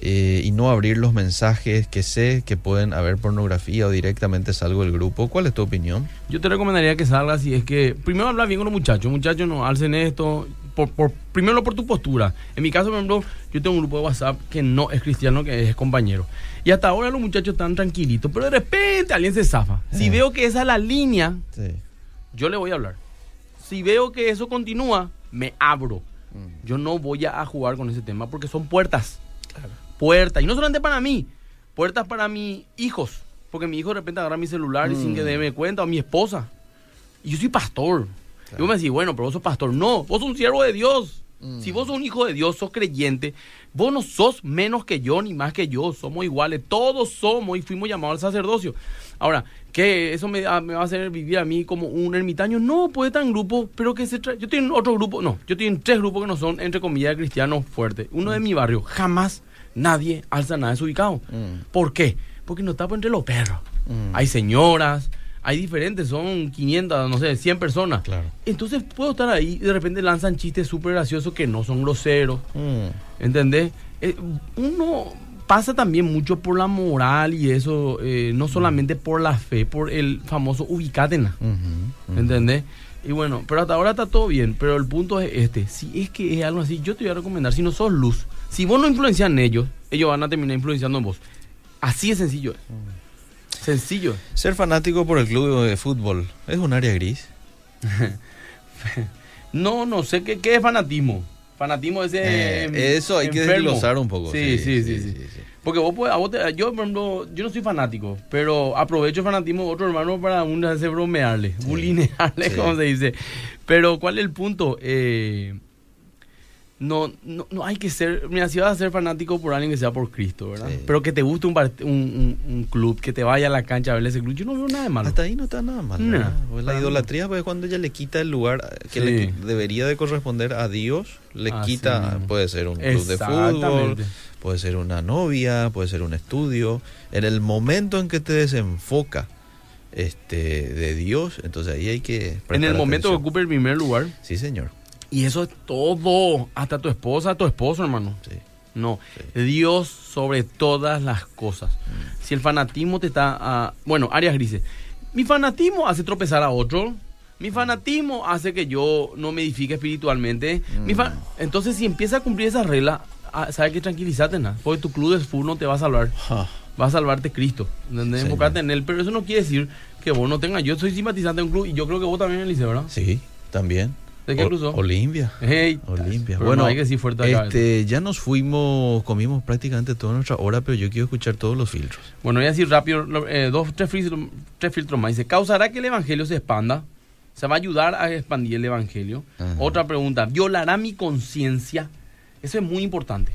Speaker 1: eh, y no abrir los mensajes que sé que pueden haber pornografía o directamente salgo del grupo? ¿Cuál es tu opinión?
Speaker 3: Yo te recomendaría que salgas y es que primero habla bien con los muchachos. Muchachos, no alcen esto. Por, por, primero por tu postura. En mi caso, por ejemplo, yo tengo un grupo de WhatsApp que no es cristiano, que es compañero. Y hasta ahora los muchachos están tranquilitos, pero de repente alguien se zafa. Si veo que esa es la línea, yo le voy a hablar. Si veo que eso continúa, me abro. Mm. Yo no voy a jugar con ese tema porque son puertas. Puertas. Y no solamente para mí, puertas para mis hijos. Porque mi hijo de repente agarra mi celular y sin que mm. déme cuenta, o mi esposa. Y yo soy pastor. Y vos me decís, bueno, pero vos sos pastor. No, vos sos un siervo de Dios. Mm. Si vos sos un hijo de Dios, sos creyente, vos no sos menos que yo ni más que yo, somos iguales, todos somos y fuimos llamados al sacerdocio. Ahora, ¿qué eso me, ah, me, va a hacer vivir a mí como un ermitaño? No, puede estar en grupo, pero que se trae. Yo tengo otro grupo, no, yo tengo tres grupos que no son, entre comillas, cristianos fuertes. Uno de mm. mi barrio, jamás nadie alza nada desubicado. Mm. ¿Por qué? Porque no tapo entre los perros. Hay señoras, hay diferentes, son 500, no sé, 100 personas. Claro. Entonces puedo estar ahí y de repente lanzan chistes súper graciosos que no son groseros. Mm. ¿Entendés? Eh, uno pasa también mucho por la moral y eso, eh, no solamente por la fe, por el famoso ubicátena. ¿Entendés? Y bueno, pero hasta ahora está todo bien, pero el punto es este, si es que es algo así, yo te voy a recomendar, si no sos luz, si vos no influencias en ellos, ellos van a terminar influenciando en vos. Así de sencillo es. Mm. Sencillo.
Speaker 1: Ser fanático por el club de fútbol, ¿es un área gris? <laughs>
Speaker 3: no, no sé qué, qué es fanatismo. Fanatismo ese.
Speaker 1: Eh, eso hay que desglosar un poco.
Speaker 3: Sí sí sí, sí, Porque vos, puedes, vos yo, por ejemplo, yo no soy fanático, pero aprovecho el fanatismo de otro hermano para un hacer bromearle, bulinearle, <laughs> como se dice. Pero, ¿cuál es el punto? Eh, no, no, no hay que ser, mira, si vas a ser fanático por alguien que sea por Cristo, ¿verdad? Pero que te guste un, un, un, club, que te vaya a la cancha a ver ese club, yo no veo nada de malo.
Speaker 1: Hasta ahí no está nada mal. Pues la idolatría, pues cuando ella le quita el lugar que le debería de corresponder a Dios, le quita, puede ser un club de fútbol, puede ser una novia, puede ser un estudio. En el momento en que te desenfoca este de Dios, entonces ahí hay que...
Speaker 3: En el momento que ocupe el primer lugar.
Speaker 1: Sí, señor.
Speaker 3: Y eso es todo. Hasta tu esposa, tu esposo, hermano. Sí. No, Dios sobre todas las cosas. Mm. Si el fanatismo te está... Ah, bueno, áreas grises. Mi fanatismo hace tropezar a otro. Mi fanatismo hace que yo no me edifique espiritualmente. Mi mm. Entonces, si empieza a cumplir esa regla, ah, sabes que tranquilízate, nada. Porque tu club de fútbol no te va a salvar. Va a salvarte Cristo. Enfocarte en él. Pero eso no quiere decir que vos no tengas. Yo soy simpatizante de un club y yo creo que vos también, Elise, ¿verdad?
Speaker 1: Sí, también.
Speaker 3: ¿De qué cruzó?
Speaker 1: Olimpia.
Speaker 3: Olimpia. Bueno, hay que decir fuerte
Speaker 1: este, ya nos fuimos, comimos prácticamente toda nuestra hora, pero yo quiero escuchar todos los filtros.
Speaker 3: Bueno, voy a decir rápido, eh, dos, tres filtros, tres filtros más. Dice, ¿causará que el evangelio se expanda? ¿Se va a ayudar a expandir el evangelio? Otra pregunta, ¿violará mi conciencia? Eso es muy importante.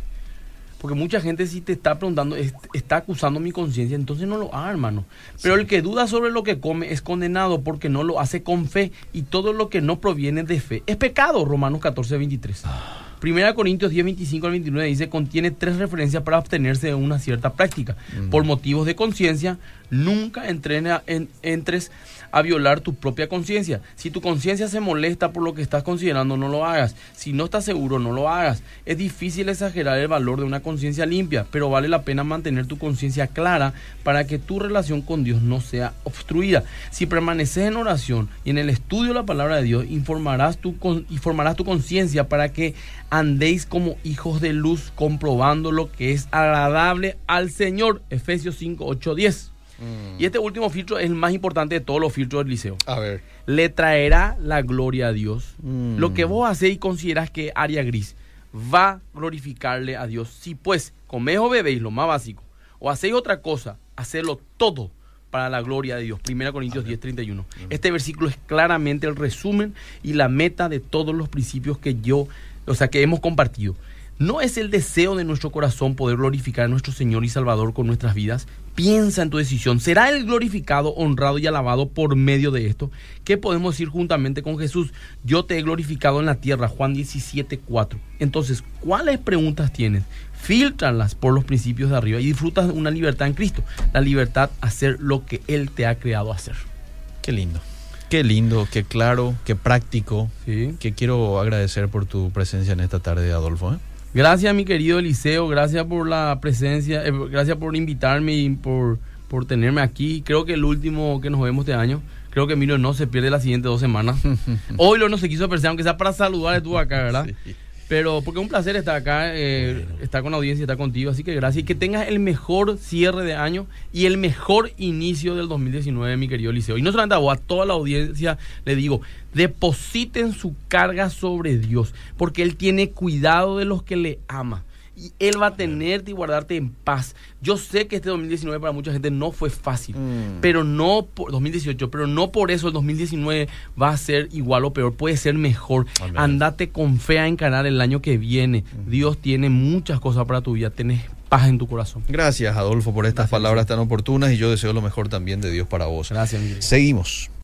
Speaker 3: Porque mucha gente si te está preguntando, está acusando mi conciencia, entonces no lo haga, hermano. Pero el que duda sobre lo que come es condenado porque no lo hace con fe y todo lo que no proviene de fe es pecado, Romanos 14, 23. Ah. Primera Corintios 10, 25 al 29 dice, contiene tres referencias para abstenerse de una cierta práctica. Mm. Por motivos de conciencia, nunca entrena en, entres a violar tu propia conciencia. Si tu conciencia se molesta por lo que estás considerando, no lo hagas. Si no estás seguro, no lo hagas. Es difícil exagerar el valor de una conciencia limpia, pero vale la pena mantener tu conciencia clara para que tu relación con Dios no sea obstruida. Si permaneces en oración y en el estudio de la palabra de Dios, informarás tu, informarás tu conciencia para que andéis como hijos de luz, comprobando lo que es agradable al Señor. Efesios 5, 8, 10. Mm. Y este último filtro es el más importante de todos los filtros del liceo.
Speaker 1: A ver.
Speaker 3: Le traerá la gloria a Dios. Mm. Lo que vos hacéis y consideras que área gris va a glorificarle a Dios. Si pues coméis o bebéis, lo más básico, o hacéis otra cosa, hacedlo todo para la gloria de Dios. 1 Corintios 10, 31. Mm. Este versículo es claramente el resumen y la meta de todos los principios que yo, o sea, que hemos compartido. ¿No es el deseo de nuestro corazón poder glorificar a nuestro Señor y Salvador con nuestras vidas? Piensa en tu decisión. ¿Será Él glorificado, honrado y alabado por medio de esto? ¿Qué podemos decir juntamente con Jesús? Yo te he glorificado en la tierra, Juan 17, 4. Entonces, ¿cuáles preguntas tienes? Filtralas por los principios de arriba y disfrutas una libertad en Cristo. La libertad a hacer lo que Él te ha creado hacer.
Speaker 1: Qué lindo. Qué lindo, qué claro, qué práctico.
Speaker 3: Sí.
Speaker 1: Que quiero agradecer por tu presencia en esta tarde, Adolfo. ¿eh?
Speaker 3: Gracias, mi querido Eliseo. Gracias por la presencia. eh, gracias por invitarme y por, por tenerme aquí. Creo que el último que nos vemos este año. Creo que Emilio no se pierde las siguientes dos semanas. <laughs> Hoy lo no se quiso apreciar, aunque sea para saludar tú acá, ¿verdad?
Speaker 1: Sí.
Speaker 3: Pero porque es un placer estar acá, eh, estar con la audiencia, estar contigo. Así que gracias. Y que tengas el mejor cierre de año y el mejor inicio del 2019, mi querido Eliseo. Y no solamente a vos, a toda la audiencia le digo, depositen su carga sobre Dios, porque Él tiene cuidado de los que le ama. Y Él va a tenerte y guardarte en paz. Yo sé que este 2019 para mucha gente no fue fácil,
Speaker 1: Mm.
Speaker 3: pero no por 2018, pero no por eso el 2019 va a ser igual o peor, puede ser mejor.
Speaker 1: Amén.
Speaker 3: Andate con fe a encarar el año que viene. Dios tiene muchas cosas para tu vida, tienes paz en tu corazón.
Speaker 1: Gracias, Adolfo, por estas palabras tan oportunas y yo deseo lo mejor también de Dios para vos.
Speaker 3: Gracias, mi querido.
Speaker 1: Seguimos.